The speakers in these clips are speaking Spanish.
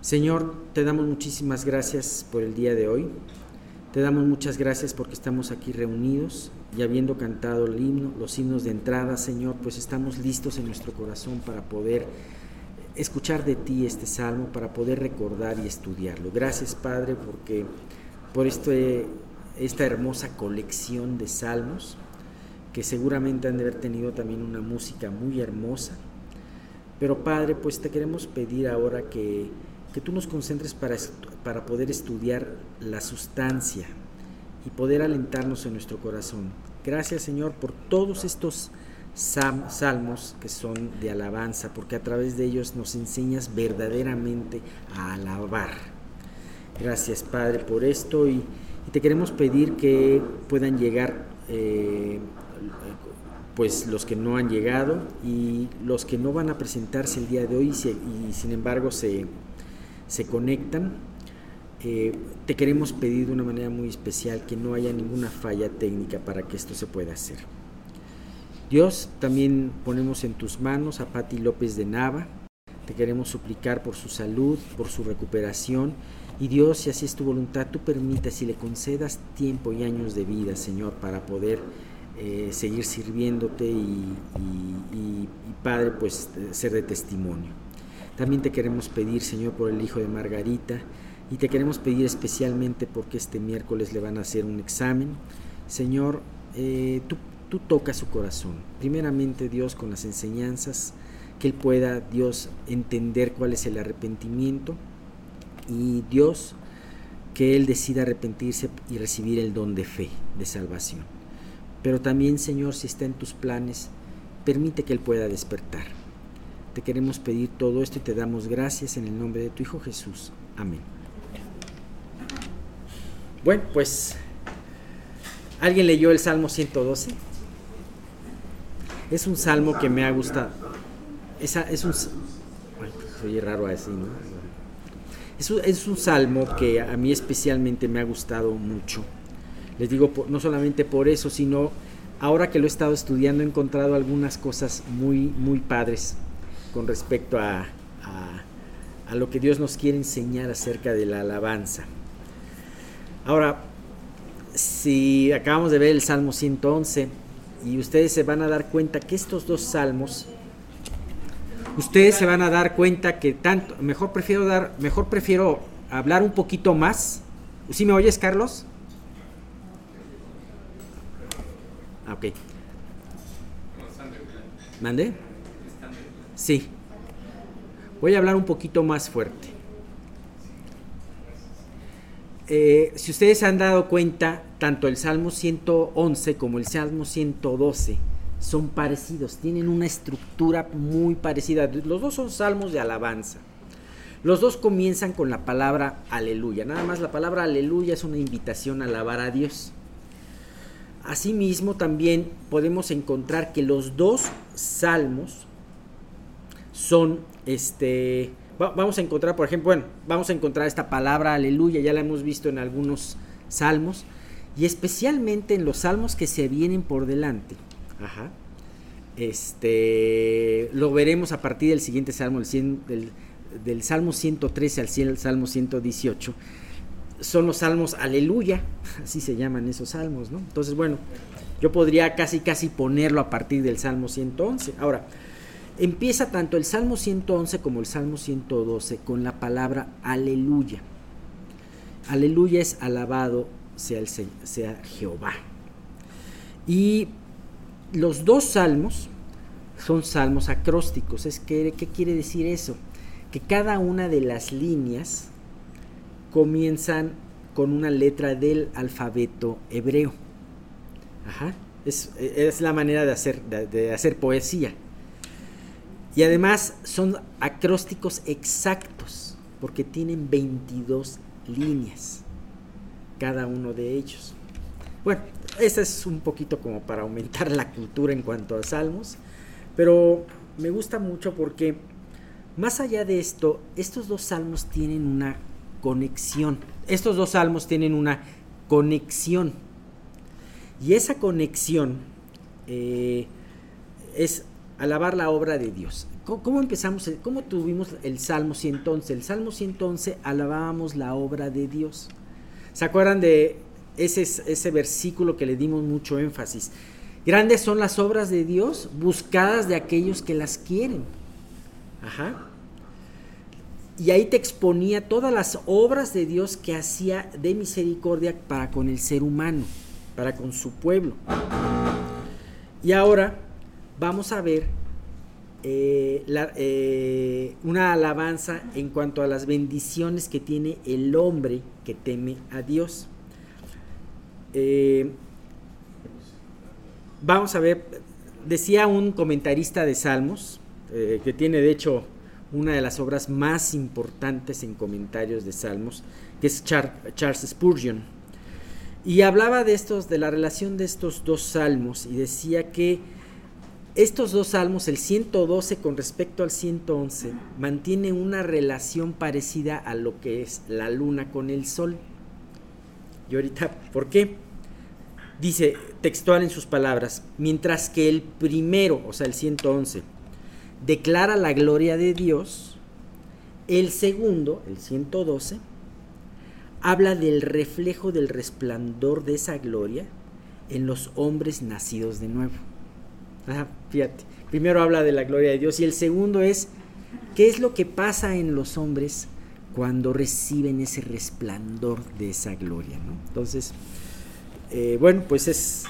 Señor, te damos muchísimas gracias por el día de hoy. Te damos muchas gracias porque estamos aquí reunidos y habiendo cantado el himno, los himnos de entrada, Señor, pues estamos listos en nuestro corazón para poder escuchar de ti este salmo, para poder recordar y estudiarlo. Gracias, Padre, porque por este, esta hermosa colección de salmos que seguramente han de haber tenido también una música muy hermosa. Pero Padre, pues te queremos pedir ahora que que tú nos concentres para, para poder estudiar la sustancia y poder alentarnos en nuestro corazón. Gracias Señor por todos estos salmos que son de alabanza, porque a través de ellos nos enseñas verdaderamente a alabar. Gracias Padre por esto y, te queremos pedir que puedan llegar eh, pues los que no han llegado y los que no van a presentarse el día de hoy y sin embargo se, se conectan. Eh, te queremos pedir de una manera muy especial que no haya ninguna falla técnica para que esto se pueda hacer. Dios, también ponemos en tus manos a Patti López de Nava. Te queremos suplicar por su salud, por su recuperación. Y Dios, si así es tu voluntad, tú permitas y le concedas tiempo y años de vida, Señor, para poder eh, seguir sirviéndote y, y, Padre, pues ser de testimonio. También te queremos pedir, Señor, por el hijo de Margarita y te queremos pedir especialmente porque este miércoles le van a hacer un examen. Señor, eh, tú, tú tocas su corazón. Primeramente, Dios, con las enseñanzas, que él pueda, Dios, entender cuál es el arrepentimiento y Dios, que él decida arrepentirse y recibir el don de fe, de salvación. Pero también, Señor, si está en tus planes, permite que él pueda despertar te queremos pedir todo esto y te damos gracias en el nombre de tu Hijo Jesús. Amén. Bueno, pues, ¿alguien leyó el Salmo 112? Es un salmo que me ha gustado. Esa, es un... Ay, raro así, ¿no? Es un, es un salmo que a mí especialmente me ha gustado mucho. Les digo, no solamente por eso, sino ahora que lo he estado estudiando he encontrado algunas cosas muy, muy padres con respecto a, a, lo que Dios nos quiere enseñar acerca de la alabanza. Ahora, si acabamos de ver el Salmo 111 y ustedes se van a dar cuenta que estos dos salmos, ustedes se van a dar cuenta que tanto, mejor prefiero dar, mejor prefiero hablar un poquito más. ¿Sí me oyes, Carlos? Ah, ¿Mande? Sí. Voy a hablar un poquito más fuerte. Eh, si ustedes se han dado cuenta, tanto el Salmo 111 como el Salmo 112 son parecidos, tienen una estructura muy parecida. Los dos son salmos de alabanza. Los dos comienzan con la palabra aleluya. Nada más la palabra aleluya es una invitación a alabar a Dios. Asimismo, también podemos encontrar que los dos salmos son, este, vamos a encontrar, por ejemplo, bueno, vamos a encontrar esta palabra aleluya, ya la hemos visto en algunos salmos, y especialmente en los salmos que se vienen por delante. Ajá. Este, lo veremos a partir del siguiente salmo, del, del, salmo 113 al salmo 118. Son los salmos aleluya, así se llaman esos salmos, ¿no? Entonces, bueno, yo podría casi, casi ponerlo a partir del salmo 111. Ahora, Empieza tanto el Salmo 111 como el Salmo 112 con la palabra aleluya. Aleluya es alabado sea, el, sea Jehová. Y los dos salmos son salmos acrósticos. Es que, ¿Qué quiere decir eso? Que cada una de las líneas comienzan con una letra del alfabeto hebreo. Ajá. Es, es la manera de hacer, de hacer poesía. Y además son acrósticos exactos, porque tienen 22 líneas, cada uno de ellos. Bueno, esa es un poquito como para aumentar la cultura en cuanto a salmos, pero me gusta mucho porque más allá de esto, estos dos salmos tienen una conexión. Estos dos salmos tienen una conexión. Y esa conexión eh, es alabar la obra de Dios. ¿cómo, empezamos? ¿Cómo tuvimos el Salmo 111? El Salmo 111 alabábamos la obra de Dios. ¿Se acuerdan de ese, ese versículo que le dimos mucho énfasis? Grandes son las obras de Dios buscadas de aquellos que las quieren. Ajá. Y ahí te exponía todas las obras de Dios que hacía de misericordia para con el ser humano, para con su pueblo. Y ahora vamos a ver eh, eh, una alabanza en cuanto a las bendiciones que tiene el hombre que teme a Dios. Eh, vamos a ver, decía un comentarista de Salmos, que tiene de hecho una de las obras más importantes en comentarios de Salmos, que es Charles Spurgeon. Y hablaba de estos, de la relación de estos dos salmos, y decía que estos dos salmos, el 112 con respecto al 111, mantiene una relación parecida a lo que es la luna con el sol. Y ahorita, ¿por qué? Dice textual en sus palabras, mientras que el primero, o sea, el 111, declara la gloria de Dios, el segundo, el 112, habla del reflejo del resplandor de esa gloria en los hombres nacidos de nuevo fíjate. Primero habla de la gloria de Dios y el segundo es qué es lo que pasa en los hombres cuando reciben ese resplandor de esa gloria. Entonces, eh, bueno, pues es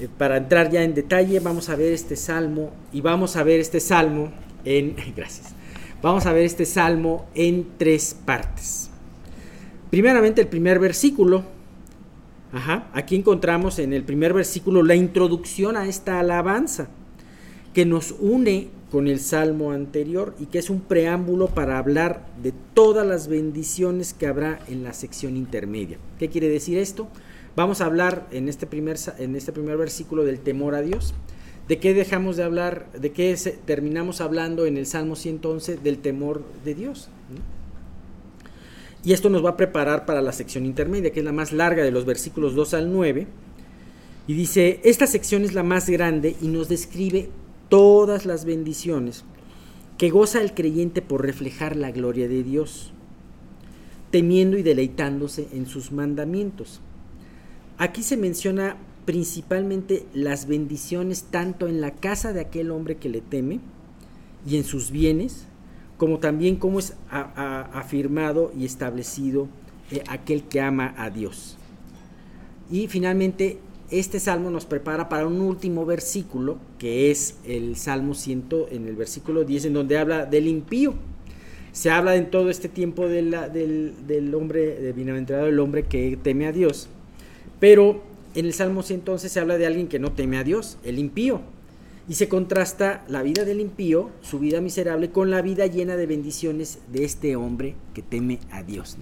eh, para entrar ya en detalle, vamos a ver este salmo y vamos a ver este salmo en, gracias, vamos a ver este salmo en tres partes. Primeramente el primer versículo, Ajá. Aquí encontramos en el primer versículo la introducción a esta alabanza que nos une con el salmo anterior y que es un preámbulo para hablar de todas las bendiciones que habrá en la sección intermedia. ¿Qué quiere decir esto? Vamos a hablar en este primer, en este primer versículo del temor a Dios. ¿De qué dejamos de hablar? ¿De qué terminamos hablando en el Salmo 111? Del temor de Dios. Y esto nos va a preparar para la sección intermedia, que es la más larga de los versículos 2 al 9. Y dice, esta sección es la más grande y nos describe todas las bendiciones que goza el creyente por reflejar la gloria de Dios, temiendo y deleitándose en sus mandamientos. Aquí se menciona principalmente las bendiciones tanto en la casa de aquel hombre que le teme y en sus bienes, como también cómo es afirmado y establecido eh, aquel que ama a Dios. Y finalmente, este salmo nos prepara para un último versículo, que es el Salmo 100, en el versículo 10, en donde habla del impío. Se habla en todo este tiempo del, hombre, de bienaventurado el hombre que teme a Dios. Pero en el Salmo 111 se habla de alguien que no teme a Dios, el impío. Y se contrasta la vida del impío, su vida miserable, con la vida llena de bendiciones de este hombre que teme a Dios.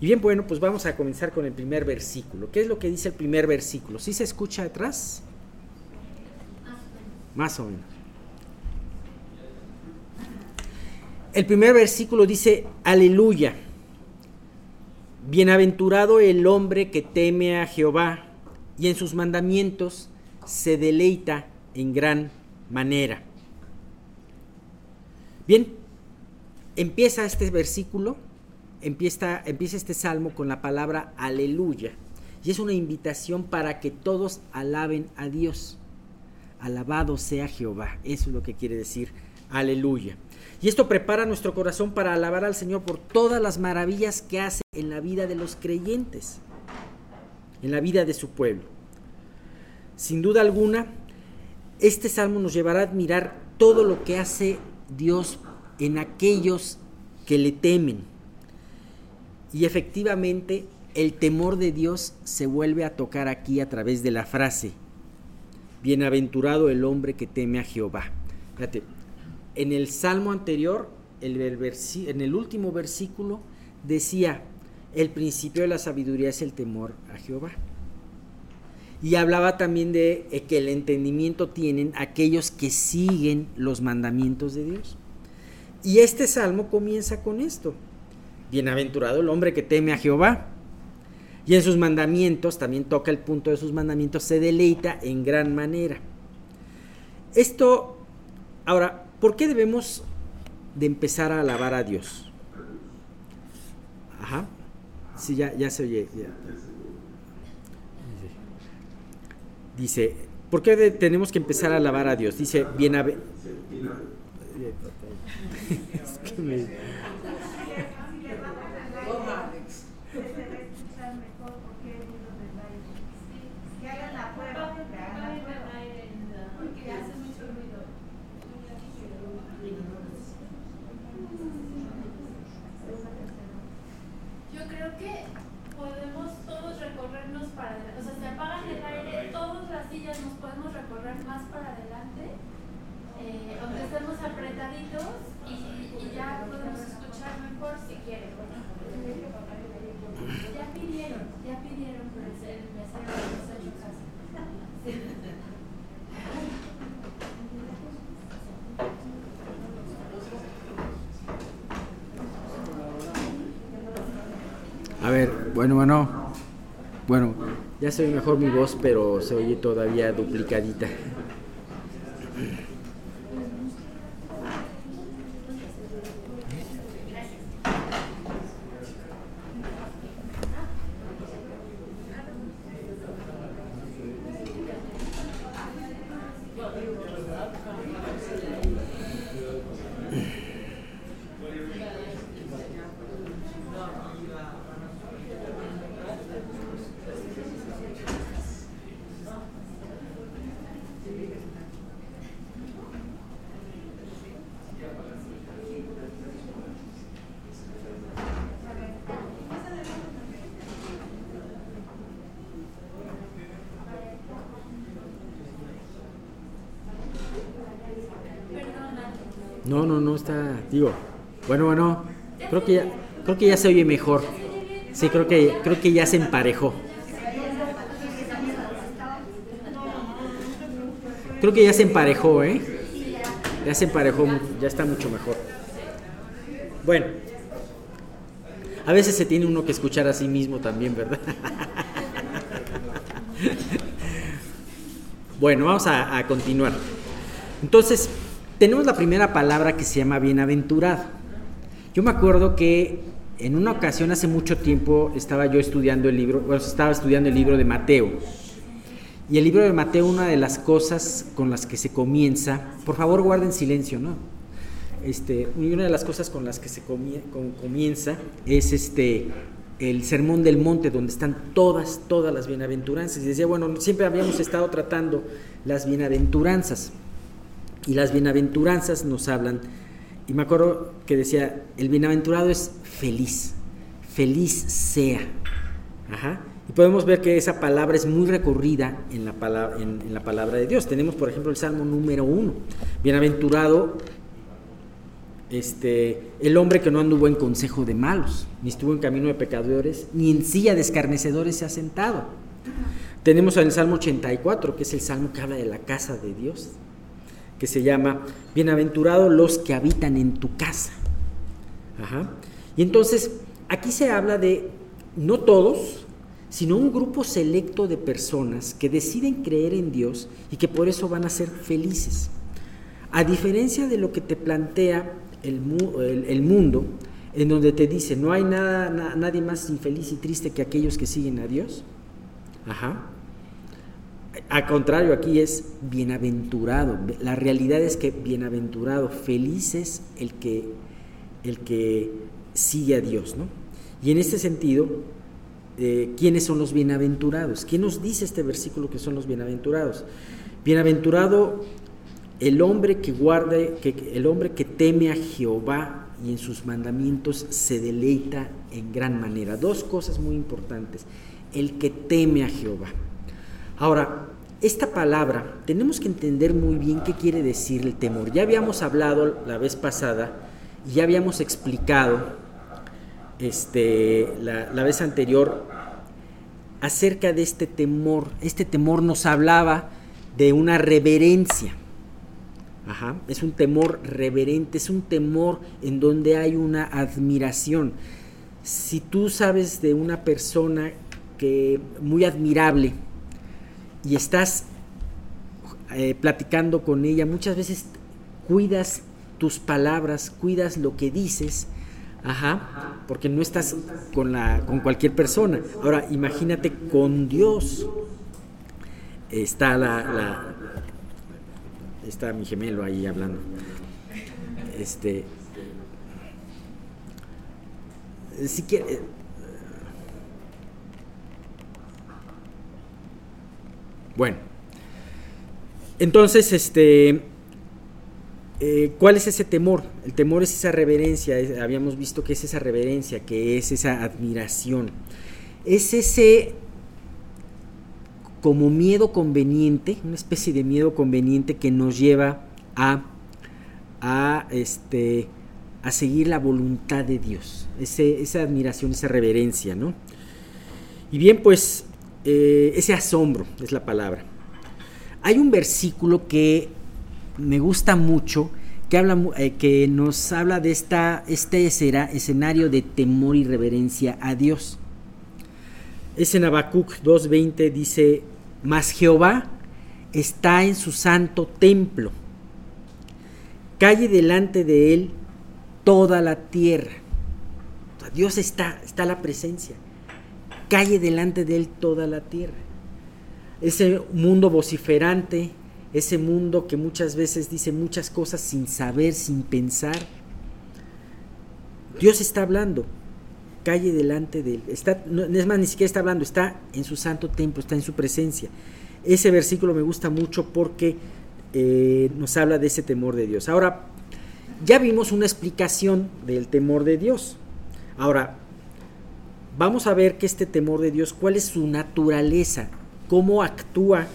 Y bien, bueno, pues vamos a comenzar con el primer versículo. ¿Qué es lo que dice el primer versículo? ¿Sí se escucha atrás? Más o menos. El primer versículo dice, aleluya. Bienaventurado el hombre que teme a Jehová y en sus mandamientos se deleita en gran manera. Bien, empieza este versículo, empieza, empieza este salmo con la palabra aleluya. Y es una invitación para que todos alaben a Dios. Alabado sea Jehová. Eso es lo que quiere decir aleluya. Y esto prepara nuestro corazón para alabar al Señor por todas las maravillas que hace en la vida de los creyentes, en la vida de su pueblo. Sin duda alguna, este salmo nos llevará a admirar todo lo que hace Dios en aquellos que le temen. Y efectivamente el temor de Dios se vuelve a tocar aquí a través de la frase, bienaventurado el hombre que teme a Jehová. En el salmo anterior, en el último versículo, decía, el principio de la sabiduría es el temor a Jehová. Y hablaba también de eh, que el entendimiento tienen aquellos que siguen los mandamientos de Dios. Y este salmo comienza con esto. Bienaventurado el hombre que teme a Jehová. Y en sus mandamientos, también toca el punto de sus mandamientos, se deleita en gran manera. Esto, ahora, ¿por qué debemos de empezar a alabar a Dios? Ajá. Sí, ya, ya se oye. Dice, ¿por qué tenemos que empezar a alabar a Dios? Dice, bien es que me... bueno, bueno, bueno, ya se oye mejor mi voz, pero se oye todavía duplicadita. No, no, no está, digo, bueno, bueno, creo que ya, creo que ya se oye mejor. Sí, creo que, creo que ya se emparejó. Creo que ya se emparejó, ¿eh? Ya se emparejó, ya está mucho mejor. Bueno, a veces se tiene uno que escuchar a sí mismo también, ¿verdad? bueno, vamos a, a continuar. Entonces, tenemos la primera palabra que se llama bienaventurado. Yo me acuerdo que en una ocasión hace mucho tiempo estaba yo estudiando el libro, estaba estudiando el libro de Mateo. Y el libro de Mateo, una de las cosas con las que se comienza, por favor guarden silencio, ¿no? Este, una de las cosas con las que se comienza es este el sermón del monte donde están todas todas las bienaventuranzas y decía bueno siempre habíamos estado tratando las bienaventuranzas y las bienaventuranzas nos hablan, y me acuerdo que decía, el bienaventurado es feliz, feliz sea. Y podemos ver que esa palabra es muy recorrida en la, palabra, en, la palabra de Dios. Tenemos, por ejemplo, el Salmo número uno. Bienaventurado este, el hombre que no anduvo en consejo de malos, ni estuvo en camino de pecadores, ni en silla de escarnecedores se ha sentado. Tenemos el Salmo 84, que es el salmo que habla de la casa de Dios que se llama Bienaventurados los que habitan en tu casa. Y entonces, aquí se habla de no todos, sino un grupo selecto de personas que deciden creer en Dios y que por eso van a ser felices. A diferencia de lo que te plantea el, el, mundo, en donde te dice, no hay nada, nadie más infeliz y triste que aquellos que siguen a Dios. Ajá. Al contrario, aquí es bienaventurado. La realidad es que bienaventurado, feliz es el que, el que sigue a Dios. ¿no? Y en este sentido, eh, ¿quiénes son los bienaventurados? ¿Quién nos dice este versículo que son los bienaventurados? Bienaventurado el hombre que guarde, que, el hombre que teme a Jehová y en sus mandamientos se deleita en gran manera. Dos cosas muy importantes. El que teme a Jehová. Ahora, esta palabra tenemos que entender muy bien qué quiere decir el temor. Ya habíamos hablado la vez pasada y ya habíamos explicado este, la, vez anterior acerca de este temor. Este temor nos hablaba de una reverencia. Ajá, es un temor reverente, es un temor en donde hay una admiración. Si tú sabes de una persona que muy admirable, y estás eh, platicando con ella, muchas veces cuidas tus palabras, cuidas lo que dices, ajá, porque no estás con, la, con cualquier persona. Ahora, imagínate con Dios. Está la, está mi gemelo ahí hablando. Este, si quiere, bueno, entonces, este, eh, ¿Cuál es ese temor? El temor es esa reverencia, habíamos visto que es esa reverencia, que es esa admiración. Es ese como miedo conveniente, una especie de miedo conveniente que nos lleva a, a, este, a seguir la voluntad de Dios. esa admiración, esa reverencia, ¿no? Y bien, pues eh, ese asombro es la palabra. Hay un versículo que me gusta mucho que, habla, eh, que nos habla de esta, este escenario de temor y reverencia a Dios. Es en Habacuc 2.20, dice, mas Jehová está en su santo templo, calle delante de él toda la tierra. Dios está, está la presencia, calle delante de él toda la tierra. Ese mundo vociferante, ese mundo que muchas veces dice muchas cosas sin saber, sin pensar. Dios está hablando, calle delante de él. Está, no, es más, ni siquiera está hablando, está en su santo templo, está en su presencia. Ese versículo me gusta mucho porque eh, nos habla de ese temor de Dios. Ahora, ya vimos una explicación del temor de Dios. Ahora, vamos a ver que este temor de Dios, cuál es su naturaleza, cómo actúa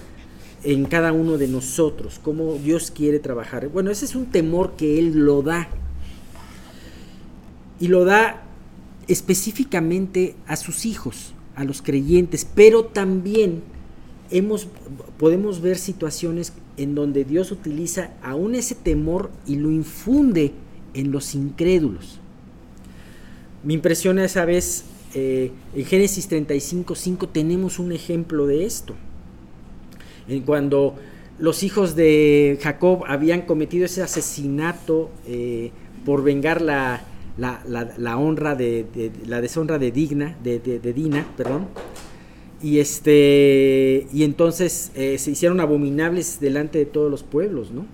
en cada uno de nosotros, cómo Dios quiere trabajar. Bueno, ese es un temor que Él lo da. Y lo da específicamente a sus hijos, a los creyentes, pero también hemos, podemos ver situaciones en donde Dios utiliza aún ese temor y lo infunde en los incrédulos. Me impresiona esa vez, eh, en Génesis 35, 5 tenemos un ejemplo de esto en cuando los hijos de Jacob habían cometido ese asesinato eh, por vengar la, la, honra de, la deshonra de Digna, de, Dina, perdón. Y este y entonces eh, se hicieron abominables delante de todos los pueblos, ¿no?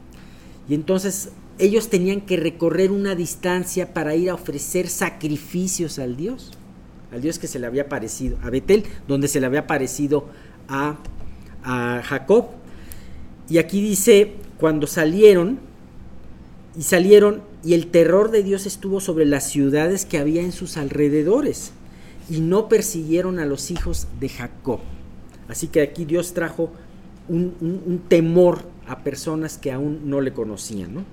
Y entonces ellos tenían que recorrer una distancia para ir a ofrecer sacrificios al Dios, al Dios que se le había parecido, a Betel, donde se le había parecido a a Jacob. Y aquí dice, cuando salieron, y salieron, y el terror de Dios estuvo sobre las ciudades que había en sus alrededores, y no persiguieron a los hijos de Jacob. Así que aquí Dios trajo un, temor a personas que aún no le conocían,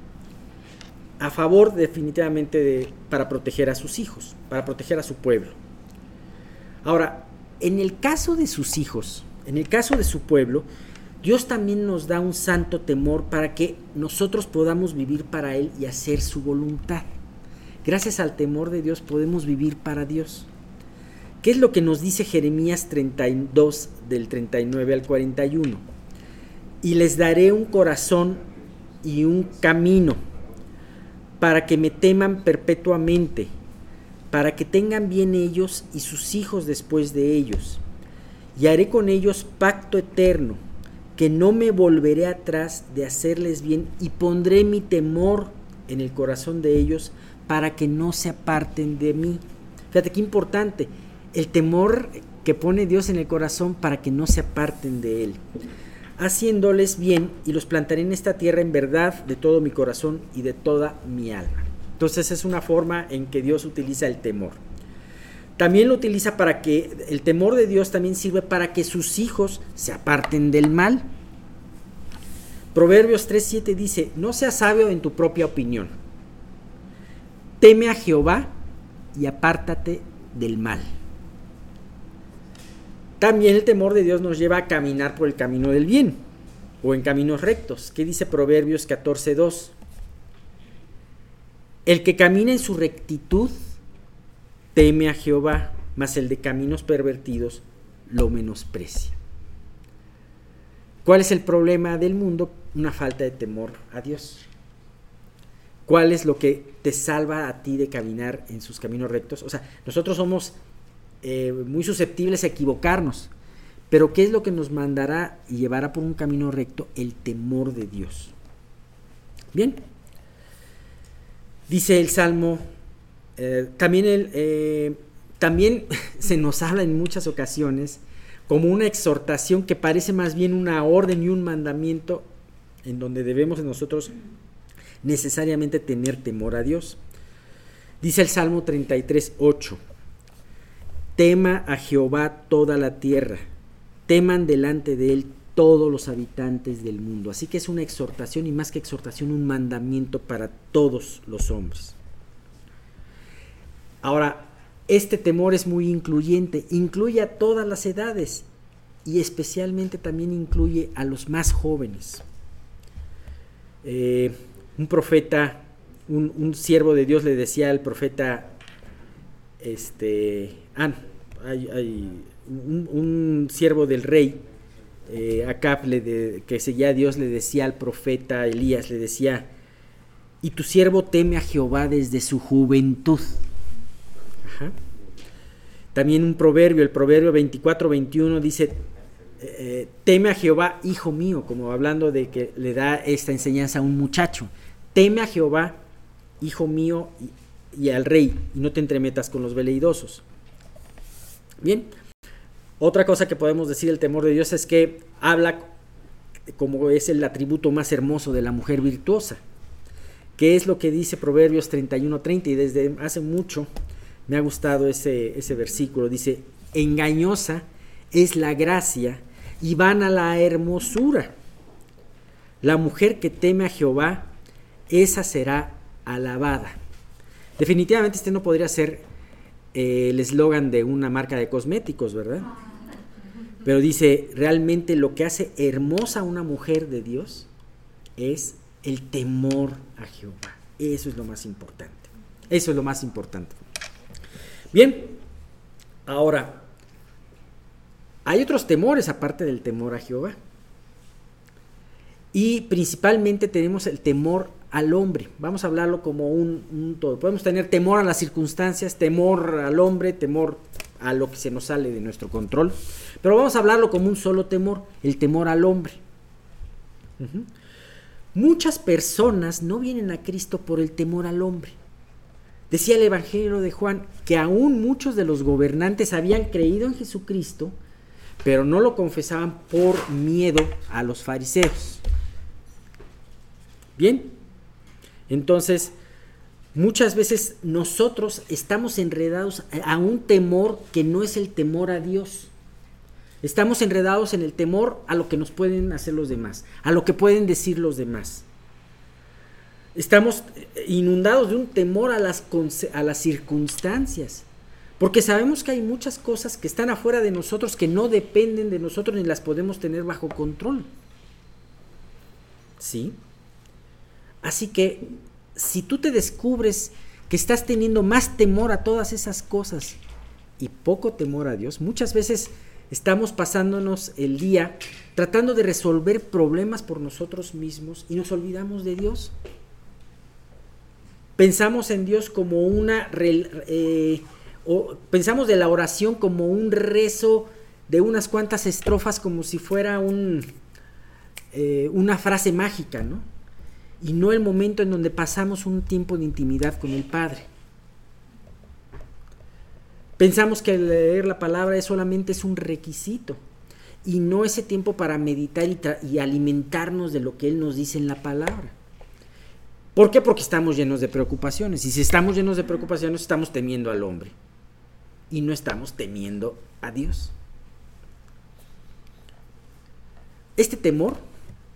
A favor definitivamente de, para proteger a sus hijos, para proteger a su pueblo. Ahora, en el caso de sus hijos, en el caso de su pueblo, Dios también nos da un santo temor para que nosotros podamos vivir para Él y hacer su voluntad. Gracias al temor de Dios podemos vivir para Dios. ¿Qué es lo que nos dice Jeremías 32 del 39 al 41? Y les daré un corazón y un camino para que me teman perpetuamente, para que tengan bien ellos y sus hijos después de ellos y haré con ellos pacto eterno, que no me volveré atrás de hacerles bien y pondré mi temor en el corazón de ellos para que no se aparten de mí. Fíjate qué importante, el temor que pone Dios en el corazón para que no se aparten de él. Haciéndoles bien y los plantaré en esta tierra en verdad de todo mi corazón y de toda mi alma. Entonces es una forma en que Dios utiliza el temor. También lo utiliza para que el temor de Dios también sirve para que sus hijos se aparten del mal. Proverbios 3:7 dice, no seas sabio en tu propia opinión. Teme a Jehová y apártate del mal. También el temor de Dios nos lleva a caminar por el camino del bien o en caminos rectos. ¿Qué dice Proverbios 14:2? El que camina en su rectitud teme a Jehová, mas el de caminos pervertidos lo menosprecia. ¿Cuál es el problema del mundo? Una falta de temor a Dios. ¿Cuál es lo que te salva a ti de caminar en sus caminos rectos? O sea, nosotros somos eh, muy susceptibles a equivocarnos, pero ¿qué es lo que nos mandará y llevará por un camino recto? El temor de Dios. Bien, dice el Salmo, eh, también, el, eh, también se nos habla en muchas ocasiones como una exhortación que parece más bien una orden y un mandamiento en donde debemos nosotros necesariamente tener temor a Dios. Dice el Salmo 33, 8, tema a Jehová toda la tierra, teman delante de él todos los habitantes del mundo. Así que es una exhortación y más que exhortación, un mandamiento para todos los hombres. Ahora, este temor es muy incluyente, incluye a todas las edades y especialmente también incluye a los más jóvenes. Eh, un profeta, un, siervo de Dios le decía al profeta, este, ah, hay, un, siervo del rey, eh, le que seguía a Dios, le decía al profeta Elías, le decía, y tu siervo teme a Jehová desde su juventud. También un proverbio, el proverbio 24-21 dice, eh, teme a Jehová, hijo mío, como hablando de que le da esta enseñanza a un muchacho teme a Jehová, hijo mío, y, al rey, y no te entremetas con los veleidosos. Bien, otra cosa que podemos decir del temor de Dios es que habla como es el atributo más hermoso de la mujer virtuosa, que es lo que dice Proverbios 31-30, y desde hace mucho me ha gustado ese, ese versículo. Dice, engañosa es la gracia y van a la hermosura. La mujer que teme a Jehová esa será alabada. Definitivamente este no podría ser eh, el eslogan de una marca de cosméticos, ¿verdad? Pero dice, realmente lo que hace hermosa a una mujer de Dios es el temor a Jehová. Eso es lo más importante. Eso es lo más importante. Bien, ahora, hay otros temores aparte del temor a Jehová. Y principalmente tenemos el temor al hombre. Vamos a hablarlo como un, todo. Podemos tener temor a las circunstancias, temor al hombre, temor a lo que se nos sale de nuestro control. Pero vamos a hablarlo como un solo temor, el temor al hombre. Muchas personas no vienen a Cristo por el temor al hombre. Decía el Evangelio de Juan que aún muchos de los gobernantes habían creído en Jesucristo, pero no lo confesaban por miedo a los fariseos. Bien, entonces, muchas veces nosotros estamos enredados a un temor que no es el temor a Dios. Estamos enredados en el temor a lo que nos pueden hacer los demás, a lo que pueden decir los demás. Estamos inundados de un temor a las, a las circunstancias, porque sabemos que hay muchas cosas que están afuera de nosotros que no dependen de nosotros ni las podemos tener bajo control. ¿Sí? Así que si tú te descubres que estás teniendo más temor a todas esas cosas y poco temor a Dios, muchas veces estamos pasándonos el día tratando de resolver problemas por nosotros mismos y nos olvidamos de Dios. Pensamos en Dios como una... Eh, o pensamos de la oración como un rezo de unas cuantas estrofas como si fuera un, eh, una frase mágica, ¿no? Y no el momento en donde pasamos un tiempo de intimidad con el Padre. Pensamos que leer la palabra es solamente es un requisito y no ese tiempo para meditar y, alimentarnos de lo que Él nos dice en la palabra. ¿Por qué? Porque estamos llenos de preocupaciones. Y si estamos llenos de preocupaciones, estamos temiendo al hombre. Y no estamos temiendo a Dios. Este temor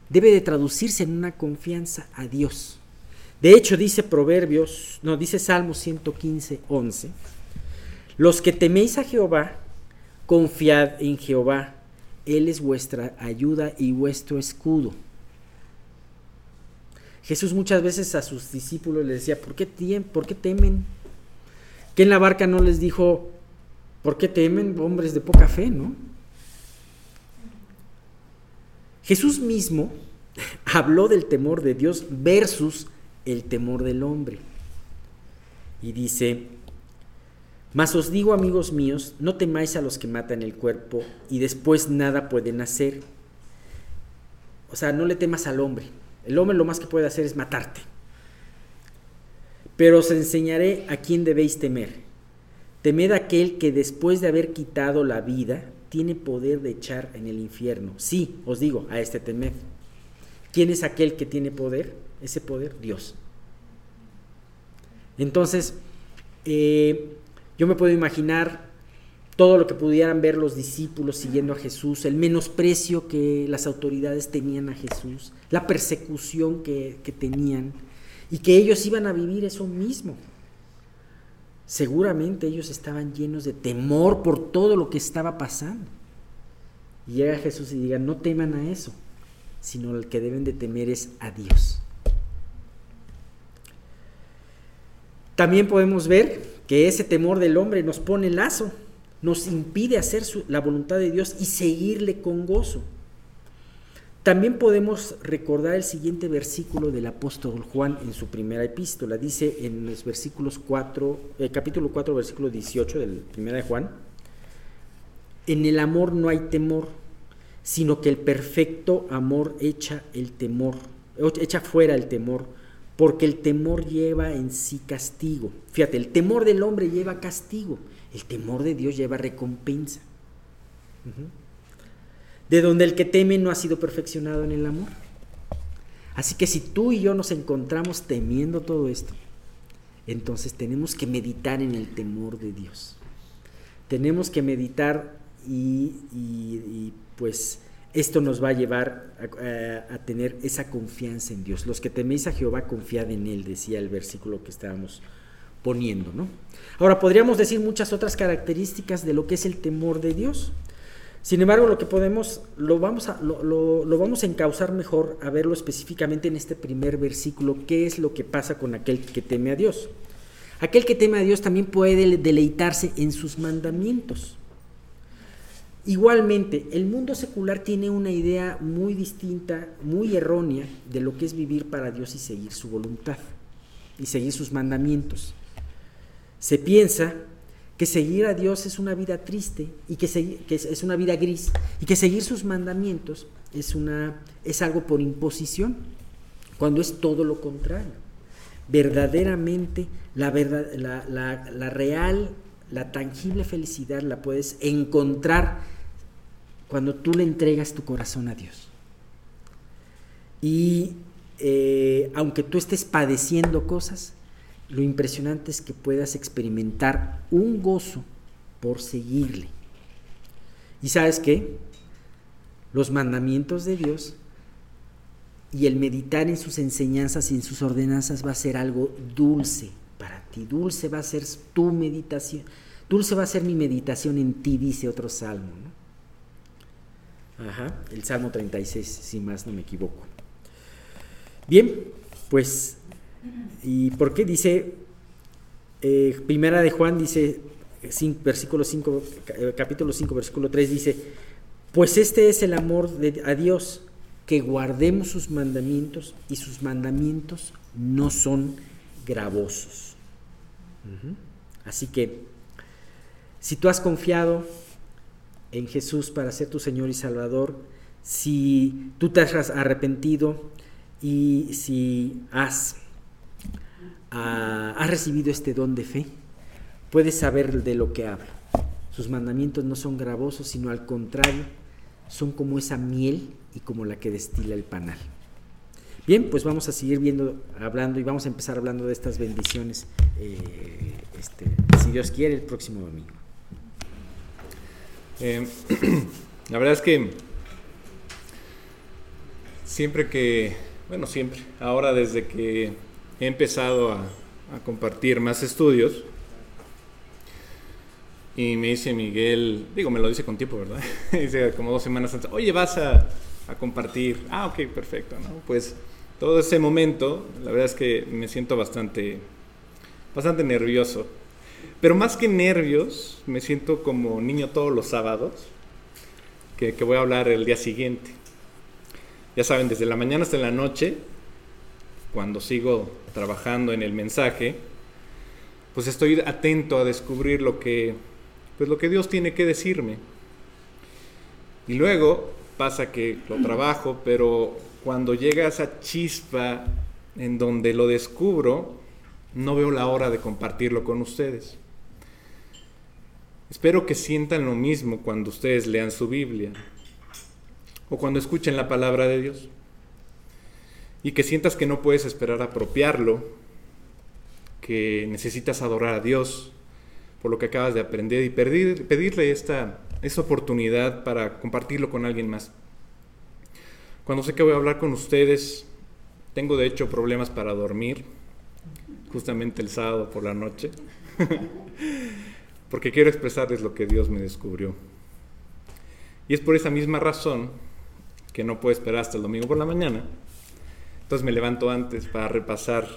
debe de traducirse en una confianza a Dios. De hecho, dice Proverbios, no, dice Salmos 115, 11, los que teméis a Jehová, confiad en Jehová, Él es vuestra ayuda y vuestro escudo. Jesús muchas veces a sus discípulos les decía, ¿por qué, ¿por qué temen? Que en la barca no les dijo, ¿por qué temen hombres de poca fe, no? Jesús mismo habló del temor de Dios versus el temor del hombre. Y dice, mas os digo, amigos míos, no temáis a los que matan el cuerpo y después nada pueden hacer. O sea, no le temas al hombre. El hombre lo más que puede hacer es matarte. Pero os enseñaré a quién debéis temer. Temed aquel que después de haber quitado la vida, tiene poder de echar en el infierno. Sí, os digo, a este temed. ¿Quién es aquel que tiene poder? Ese poder, Dios. Entonces, eh, yo me puedo imaginar todo lo que pudieran ver los discípulos siguiendo a Jesús, el menosprecio que las autoridades tenían a Jesús, la persecución que, que tenían y que ellos iban a vivir eso mismo. Seguramente ellos estaban llenos de temor por todo lo que estaba pasando. Y llega Jesús y diga, no teman a eso, sino el que deben de temer es a Dios. También podemos ver que ese temor del hombre nos pone lazo, nos impide hacer la voluntad de Dios y seguirle con gozo. También podemos recordar el siguiente versículo del apóstol Juan en su primera epístola. Dice en los versículos 4, eh, capítulo 4, versículo 18 del primera de Juan, en el amor no hay temor, sino que el perfecto amor echa el temor, echa fuera el temor, porque el temor lleva en sí castigo. Fíjate, el temor del hombre lleva castigo, el temor de Dios lleva recompensa de donde el que teme no ha sido perfeccionado en el amor. Así que si tú y yo nos encontramos temiendo todo esto, entonces tenemos que meditar en el temor de Dios. Tenemos que meditar y, pues esto nos va a llevar a, a, tener esa confianza en Dios. Los que teméis a Jehová, confiad en Él, decía el versículo que estábamos poniendo. ¿no? Ahora, podríamos decir muchas otras características de lo que es el temor de Dios. Sin embargo, lo que podemos, lo vamos a, lo, vamos a encauzar mejor a verlo específicamente en este primer versículo, qué es lo que pasa con aquel que teme a Dios. Aquel que teme a Dios también puede deleitarse en sus mandamientos. Igualmente, el mundo secular tiene una idea muy distinta, muy errónea de lo que es vivir para Dios y seguir su voluntad y seguir sus mandamientos. Se piensa que seguir a Dios es una vida triste y que, es una vida gris y que seguir sus mandamientos es, una, es algo por imposición, cuando es todo lo contrario. Verdaderamente la, verdad, la, la real, la tangible felicidad la puedes encontrar cuando tú le entregas tu corazón a Dios. Y eh, aunque tú estés padeciendo cosas, lo impresionante es que puedas experimentar un gozo por seguirle. ¿Y sabes qué? Los mandamientos de Dios y el meditar en sus enseñanzas y en sus ordenanzas va a ser algo dulce para ti. Dulce va a ser tu meditación. Dulce va a ser mi meditación en ti, dice otro salmo. Ajá, el Salmo 36, si más no me equivoco. Bien, pues ¿Y por qué dice, eh, primera de Juan dice, versículo 5, eh, capítulo 5, versículo 3 dice, pues este es el amor de, a Dios, que guardemos sus mandamientos y sus mandamientos no son gravosos. Así que, si tú has confiado en Jesús para ser tu Señor y Salvador, si tú te has arrepentido y si has ha recibido este don de fe, puede saber de lo que habla. Sus mandamientos no son gravosos, sino al contrario, son como esa miel y como la que destila el panal. Bien, pues vamos a seguir viendo, hablando y vamos a empezar hablando de estas bendiciones, eh, este, si Dios quiere, el próximo domingo. Eh, la verdad es que siempre que, bueno, siempre, ahora desde que he empezado a, compartir más estudios. Y me dice Miguel, digo, me lo dice con tiempo, ¿verdad? dice como dos semanas antes, oye, vas a, compartir. Ah, ok, perfecto, ¿no? Pues todo ese momento, la verdad es que me siento bastante, bastante nervioso. Pero más que nervios, me siento como niño todos los sábados, que, que voy a hablar el día siguiente. Ya saben, desde la mañana hasta la noche, cuando sigo trabajando en el mensaje, pues estoy atento a descubrir lo que, pues lo que Dios tiene que decirme. Y luego pasa que lo trabajo, pero cuando llega esa chispa en donde lo descubro, no veo la hora de compartirlo con ustedes. Espero que sientan lo mismo cuando ustedes lean su Biblia o cuando escuchen la palabra de Dios y que sientas que no puedes esperar apropiarlo, que necesitas adorar a Dios por lo que acabas de aprender y pedirle esta, esta oportunidad para compartirlo con alguien más. Cuando sé que voy a hablar con ustedes, tengo de hecho problemas para dormir, justamente el sábado por la noche, porque quiero expresarles lo que Dios me descubrió. Y es por esa misma razón que no puedo esperar hasta el domingo por la mañana. Entonces me levanto antes para repasar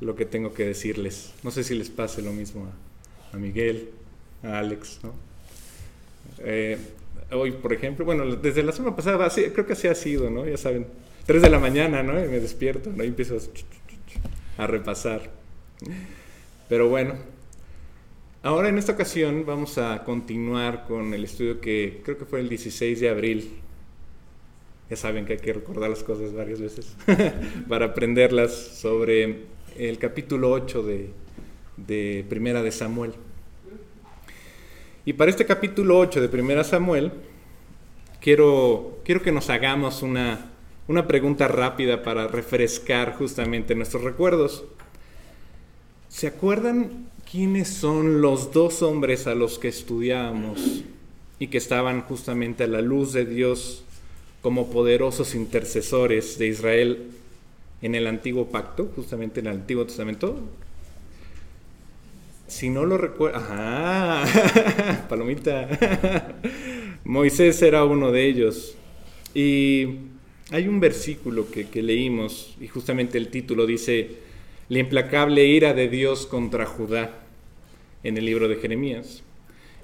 lo que tengo que decirles. No sé si les pase lo mismo a, Miguel, a Alex, ¿no? Eh, hoy, por ejemplo, bueno, desde la semana pasada, creo que así ha sido, ¿no? Ya saben, 3 de la mañana, ¿no? Y me despierto, ¿no? Y empiezo a repasar. Pero bueno, ahora en esta ocasión vamos a continuar con el estudio que creo que fue el 16 de abril. Ya saben que hay que recordar las cosas varias veces para aprenderlas sobre el capítulo 8 de, de Primera de Samuel. Y para este capítulo 8 de Primera Samuel, quiero, quiero que nos hagamos una, una pregunta rápida para refrescar justamente nuestros recuerdos. ¿Se acuerdan quiénes son los dos hombres a los que estudiábamos y que estaban justamente a la luz de Dios como poderosos intercesores de Israel en el antiguo pacto, justamente en el Antiguo Testamento? Si no lo recuerdo, ajá, palomita. Moisés era uno de ellos. Y hay un versículo que, que, leímos y justamente el título dice, la implacable ira de Dios contra Judá, en el libro de Jeremías.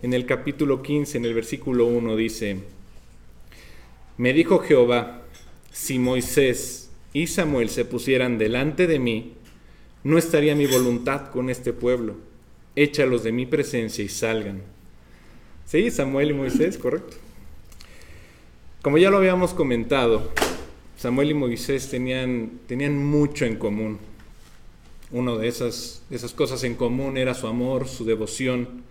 En el capítulo 15, en el versículo 1 dice, me dijo Jehová, si Moisés y Samuel se pusieran delante de mí, no estaría mi voluntad con este pueblo échalos de mi presencia y salgan. Sí, Samuel y Moisés, correcto. Como ya lo habíamos comentado, Samuel y Moisés tenían, tenían mucho en común. Una de esas, esas cosas en común era su amor, su devoción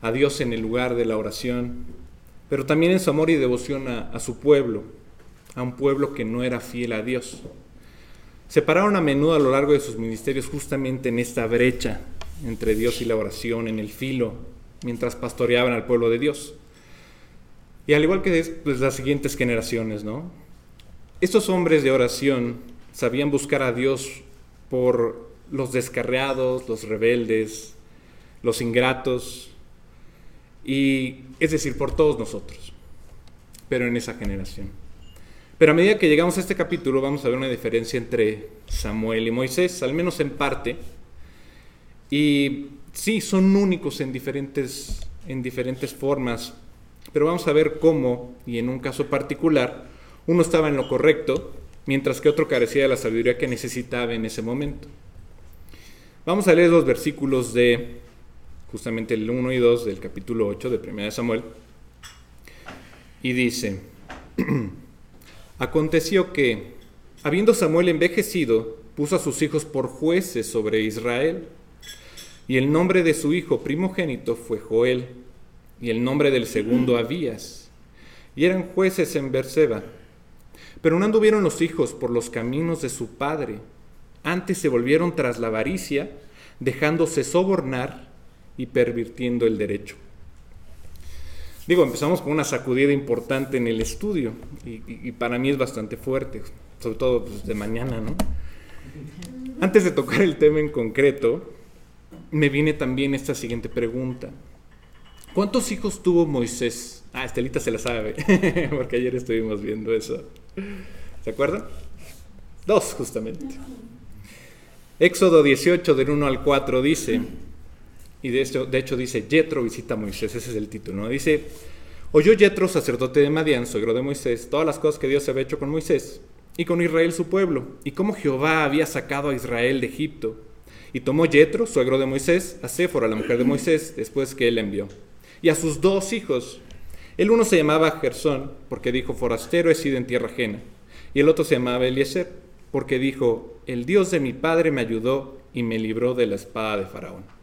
a Dios en el lugar de la oración, pero también en su amor y devoción a, su pueblo, a un pueblo que no era fiel a Dios. Se pararon a menudo a lo largo de sus ministerios justamente en esta brecha entre Dios y la oración en el filo mientras pastoreaban al pueblo de Dios. Y al igual que pues, las siguientes generaciones, ¿no? Estos hombres de oración sabían buscar a Dios por los descarriados, los rebeldes, los ingratos, y es decir, por todos nosotros, pero en esa generación. Pero a medida que llegamos a este capítulo vamos a ver una diferencia entre Samuel y Moisés, al menos en parte, y sí, son únicos en diferentes, en diferentes formas, pero vamos a ver cómo, y en un caso particular, uno estaba en lo correcto, mientras que otro carecía de la sabiduría que necesitaba en ese momento. Vamos a leer los versículos de justamente el 1 y 2 del capítulo 8 de 1 Samuel. Y dice, aconteció que, habiendo Samuel envejecido, puso a sus hijos por jueces sobre Israel y el nombre de su hijo primogénito fue Joel, y el nombre del segundo Abías. Y eran jueces en Berseba. Pero no anduvieron los hijos por los caminos de su padre. Antes se volvieron tras la avaricia, dejándose sobornar y pervirtiendo el derecho. Digo, empezamos con una sacudida importante en el estudio y, para mí es bastante fuerte, sobre todo pues, de mañana, ¿no? Antes de tocar el tema en concreto, me viene también esta siguiente pregunta. ¿Cuántos hijos tuvo Moisés? Ah, Estelita se la sabe, porque ayer estuvimos viendo eso. ¿Se acuerdan? Dos, justamente. Éxodo 18, del 1 al 4 dice, y de hecho, dice, Jetro visita a Moisés, ese es el título, ¿no? Dice, oyó Jetro, sacerdote de Madián, suegro de Moisés, todas las cosas que Dios había hecho con Moisés, y con Israel su pueblo, y cómo Jehová había sacado a Israel de Egipto. Y tomó Jetro, suegro de Moisés, a Séfora, la mujer de Moisés, después que él envió, y a sus dos hijos. El uno se llamaba Gersón, porque dijo, forastero he sido en tierra ajena, y el otro se llamaba Eliezer, porque dijo, el Dios de mi padre me ayudó y me libró de la espada de Faraón.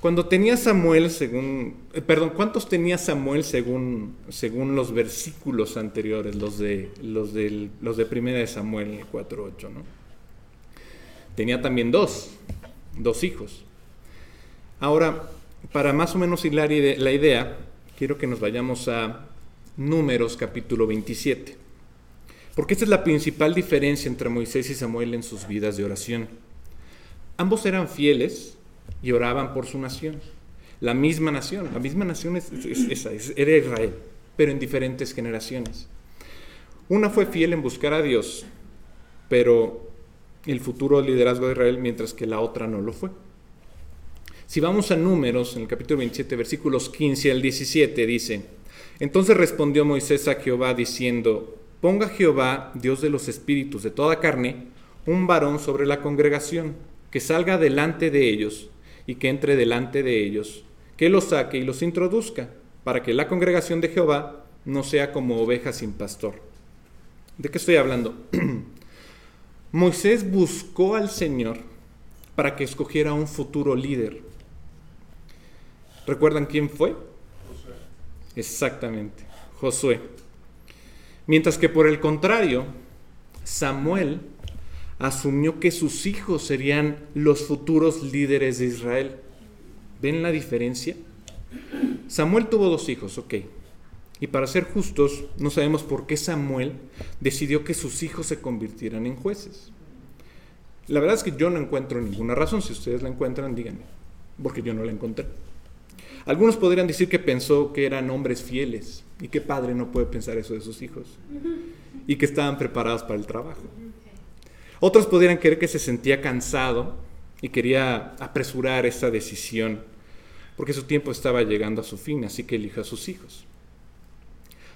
Cuando tenía Samuel, según, eh, perdón, ¿cuántos tenía Samuel según, según los versículos anteriores, los de, los, los de primera de Samuel 4.8, ¿no? Tenía también dos, dos hijos. Ahora, para más o menos hilar la idea, quiero que nos vayamos a Números capítulo 27. Porque esta es la principal diferencia entre Moisés y Samuel en sus vidas de oración. Ambos eran fieles, y oraban por su nación. La misma nación, la misma nación es, esa, era Israel, pero en diferentes generaciones. Una fue fiel en buscar a Dios, pero el futuro liderazgo de Israel, mientras que la otra no lo fue. Si vamos a números, en el capítulo 27, versículos 15 al 17, dice, entonces respondió Moisés a Jehová diciendo, ponga Jehová, Dios de los espíritus de toda carne, un varón sobre la congregación, que salga delante de ellos y que entre delante de ellos, que los saque y los introduzca, para que la congregación de Jehová no sea como oveja sin pastor. ¿De qué estoy hablando? Moisés buscó al Señor para que escogiera un futuro líder. ¿Recuerdan quién fue? Josué. Exactamente, Josué. Mientras que por el contrario, Samuel asumió que sus hijos serían los futuros líderes de Israel. ¿Ven la diferencia? Samuel tuvo dos hijos, ok. Y para ser justos, no sabemos por qué Samuel decidió que sus hijos se convirtieran en jueces. La verdad es que yo no encuentro ninguna razón. Si ustedes la encuentran, díganme, porque yo no la encontré. Algunos podrían decir que pensó que eran hombres fieles y qué padre no puede pensar eso de sus hijos y que estaban preparados para el trabajo. Otros podrían creer que se sentía cansado y quería apresurar esa decisión porque su tiempo estaba llegando a su fin, así que eligió a sus hijos.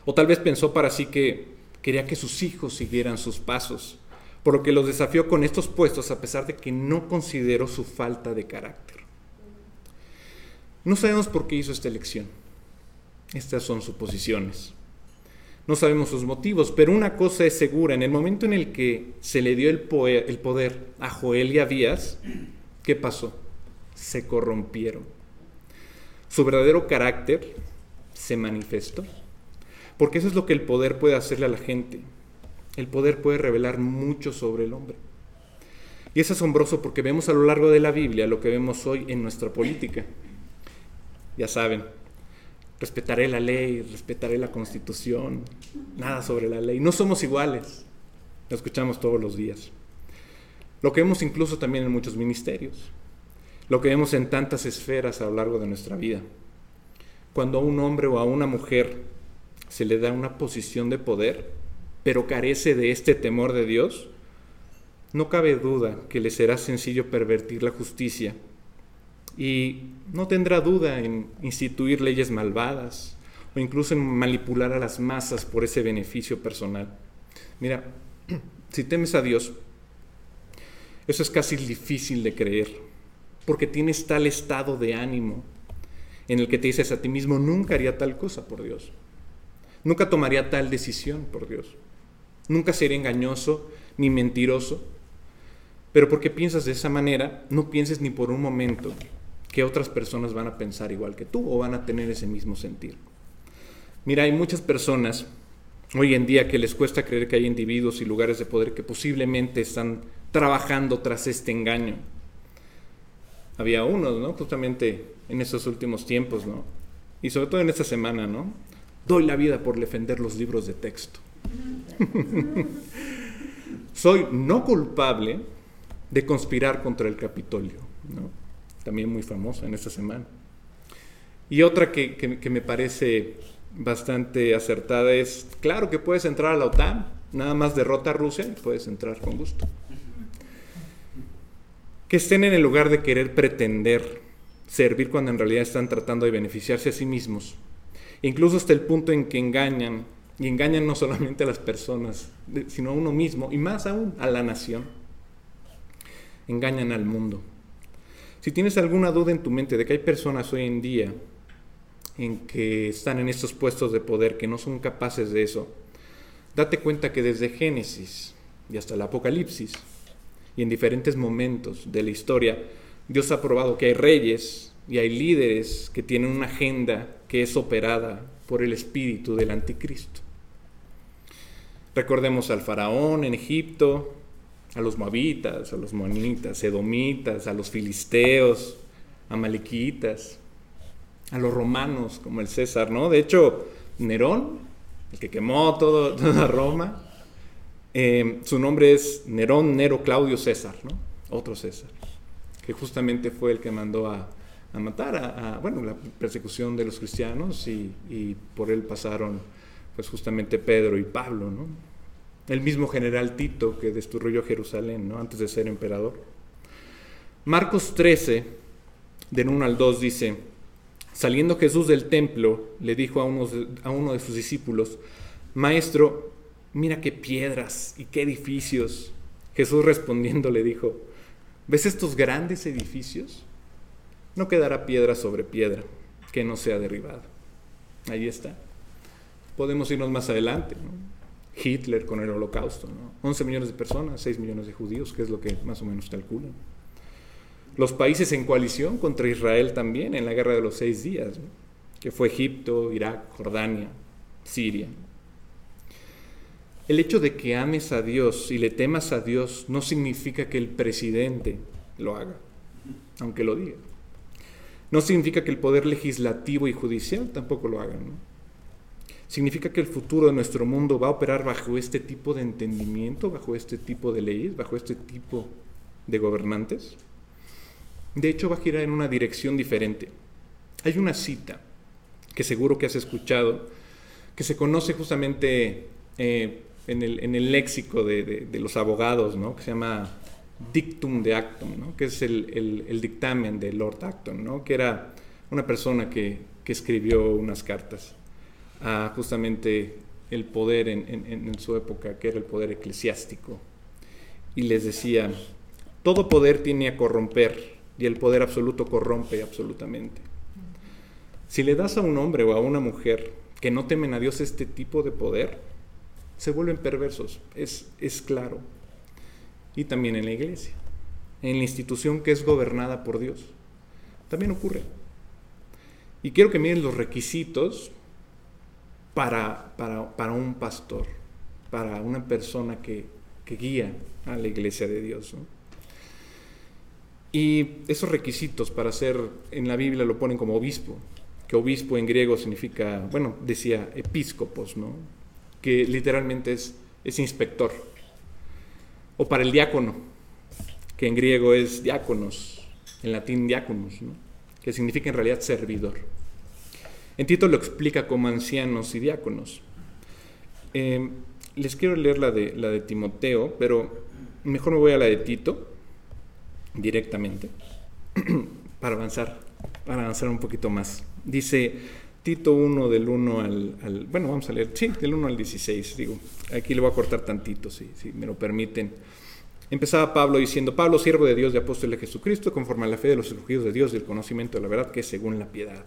O tal vez pensó para sí que quería que sus hijos siguieran sus pasos, por lo que los desafió con estos puestos a pesar de que no consideró su falta de carácter. No sabemos por qué hizo esta elección. Estas son suposiciones. No sabemos sus motivos, pero una cosa es segura, en el momento en el que se le dio el poder, a Joel y a Abías, ¿qué pasó? Se corrompieron. Su verdadero carácter se manifestó. Porque eso es lo que el poder puede hacerle a la gente. El poder puede revelar mucho sobre el hombre. Y es asombroso porque vemos a lo largo de la Biblia lo que vemos hoy en nuestra política. Ya saben, respetaré la ley, respetaré la constitución, nada sobre la ley. No somos iguales, lo escuchamos todos los días. Lo que vemos incluso también en muchos ministerios, lo que vemos en tantas esferas a lo largo de nuestra vida. Cuando a un hombre o a una mujer se le da una posición de poder, pero carece de este temor de Dios, no cabe duda que le será sencillo pervertir la justicia y no tendrá duda en instituir leyes malvadas o incluso en manipular a las masas por ese beneficio personal. Mira, si temes a Dios, eso es casi difícil de creer, porque tienes tal estado de ánimo en el que te dices a ti mismo, nunca haría tal cosa por Dios, nunca tomaría tal decisión por Dios, nunca sería engañoso ni mentiroso, pero porque piensas de esa manera, no pienses ni por un momento que otras personas van a pensar igual que tú o van a tener ese mismo sentir. Mira, hay muchas personas hoy en día que les cuesta creer que hay individuos y lugares de poder que posiblemente están trabajando tras este engaño. Había unos, ¿no? Justamente en estos últimos tiempos, ¿no? Y sobre todo en esta semana, ¿no? Doy la vida por defender los libros de texto. Soy no culpable de conspirar contra el Capitolio, ¿no? También muy famosa en esta semana. Y otra que, me parece bastante acertada es, claro que puedes entrar a la OTAN, nada más derrota a Rusia puedes entrar con gusto. Que estén en el lugar de querer pretender servir cuando en realidad están tratando de beneficiarse a sí mismos, incluso hasta el punto en que engañan y engañan no solamente a las personas, sino a uno mismo y más aún a la nación. Engañan al mundo. Si tienes alguna duda en tu mente de que hay personas hoy en día en que están en estos puestos de poder que no son capaces de eso, date cuenta que desde Génesis y hasta el Apocalipsis y en diferentes momentos de la historia, Dios ha probado que hay reyes y hay líderes que tienen una agenda que es operada por el espíritu del anticristo. Recordemos al faraón en Egipto, a los moabitas, a los monitas, edomitas, a los filisteos, amalequitas, a los romanos como el César, ¿no? De hecho, Nerón, el que quemó toda Roma, eh, su nombre es Nerón Nero Claudio César, ¿no? Otro César, que justamente fue el que mandó a, matar a, bueno, la persecución de los cristianos y, y, por él pasaron pues justamente Pedro y Pablo, ¿no? El mismo general Tito que destruyó Jerusalén, ¿no? Antes de ser emperador. Marcos 13, del 1 al 2 dice, saliendo Jesús del templo, le dijo a, a uno de sus discípulos, Maestro, mira qué piedras y qué edificios. Jesús respondiendo le dijo, ¿ves estos grandes edificios? No quedará piedra sobre piedra que no sea derribada. Ahí está. Podemos irnos más adelante. Hitler con el holocausto. 11 millones de personas, 6 millones de judíos, que es lo que más o menos calculan. Los países en coalición contra Israel también en la guerra de los seis días, que fue Egipto, Irak, Jordania, Siria. El hecho de que ames a Dios y le temas a Dios no significa que el presidente lo haga, aunque lo diga. No significa que el poder legislativo y judicial tampoco lo hagan. Significa que el futuro de nuestro mundo va a operar bajo este tipo de entendimiento, bajo este tipo de leyes, bajo este tipo de gobernantes. De hecho, va a girar en una dirección diferente. Hay una cita que seguro que has escuchado, que se conoce justamente eh, en el, léxico de, los abogados, ¿no? que se llama dictum de Acton, ¿no? que es el, dictamen de Lord Acton, ¿no? que era una persona que, escribió unas cartas a justamente el poder en, su época, que era el poder eclesiástico. Y les decía, todo poder tiene a corromper y el poder absoluto corrompe absolutamente. Si le das a un hombre o a una mujer que no temen a Dios este tipo de poder, se vuelven perversos, es, es claro. Y también en la iglesia, en la institución que es gobernada por Dios, también ocurre. Y quiero que miren los requisitos para, para, un pastor, para una persona que, que, guía a la iglesia de Dios. Y esos requisitos para ser, en la Biblia lo ponen como obispo, que obispo en griego significa, bueno, decía episcopos, ¿no? que literalmente es, es inspector. O para el diácono, que en griego es diáconos, en latín diáconos, que significa en realidad servidor. En Tito lo explica como ancianos y diáconos. Eh, les quiero leer la de, la de Timoteo, pero mejor me voy a la de Tito directamente para avanzar, para avanzar un poquito más. Dice, Tito 1 del 1 al, Bueno, vamos a leer, sí, del 1 al 16, digo. Aquí le voy a cortar tantito, si, si me lo permiten. Empezaba Pablo diciendo, Pablo, siervo de Dios y apóstol de Jesucristo, conforme a la fe de los escogidos de Dios y el conocimiento de la verdad, que es según la piedad.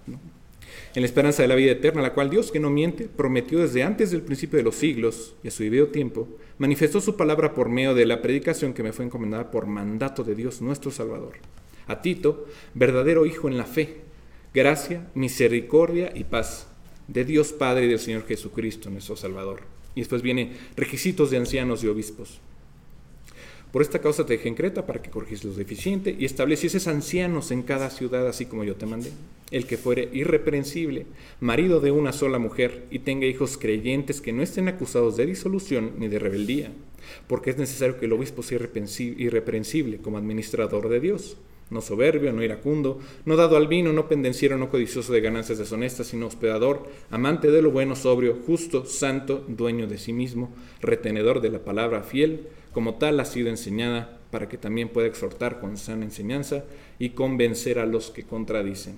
En la esperanza de la vida eterna, la cual Dios, que no miente, prometió desde antes del principio de los siglos y a su debido tiempo, manifestó su palabra por medio de la predicación que me fue encomendada por mandato de Dios nuestro Salvador. A Tito, verdadero hijo en la fe, Gracia, misericordia y paz de Dios Padre y del Señor Jesucristo, nuestro Salvador. Y después viene requisitos de ancianos y obispos. Por esta causa te dejé en Creta para que corrigieses los deficientes y establecieses ancianos en cada ciudad, así como yo te mandé. El que fuere irreprensible, marido de una sola mujer, y tenga hijos creyentes que no estén acusados de disolución ni de rebeldía, porque es necesario que el obispo sea irreprensible como administrador de Dios no soberbio, no iracundo, no dado al vino, no pendenciero, no codicioso de ganancias deshonestas, sino hospedador, amante de lo bueno, sobrio, justo, santo, dueño de sí mismo, retenedor de la palabra fiel, como tal ha sido enseñada, para que también pueda exhortar con sana enseñanza y convencer a los que contradicen.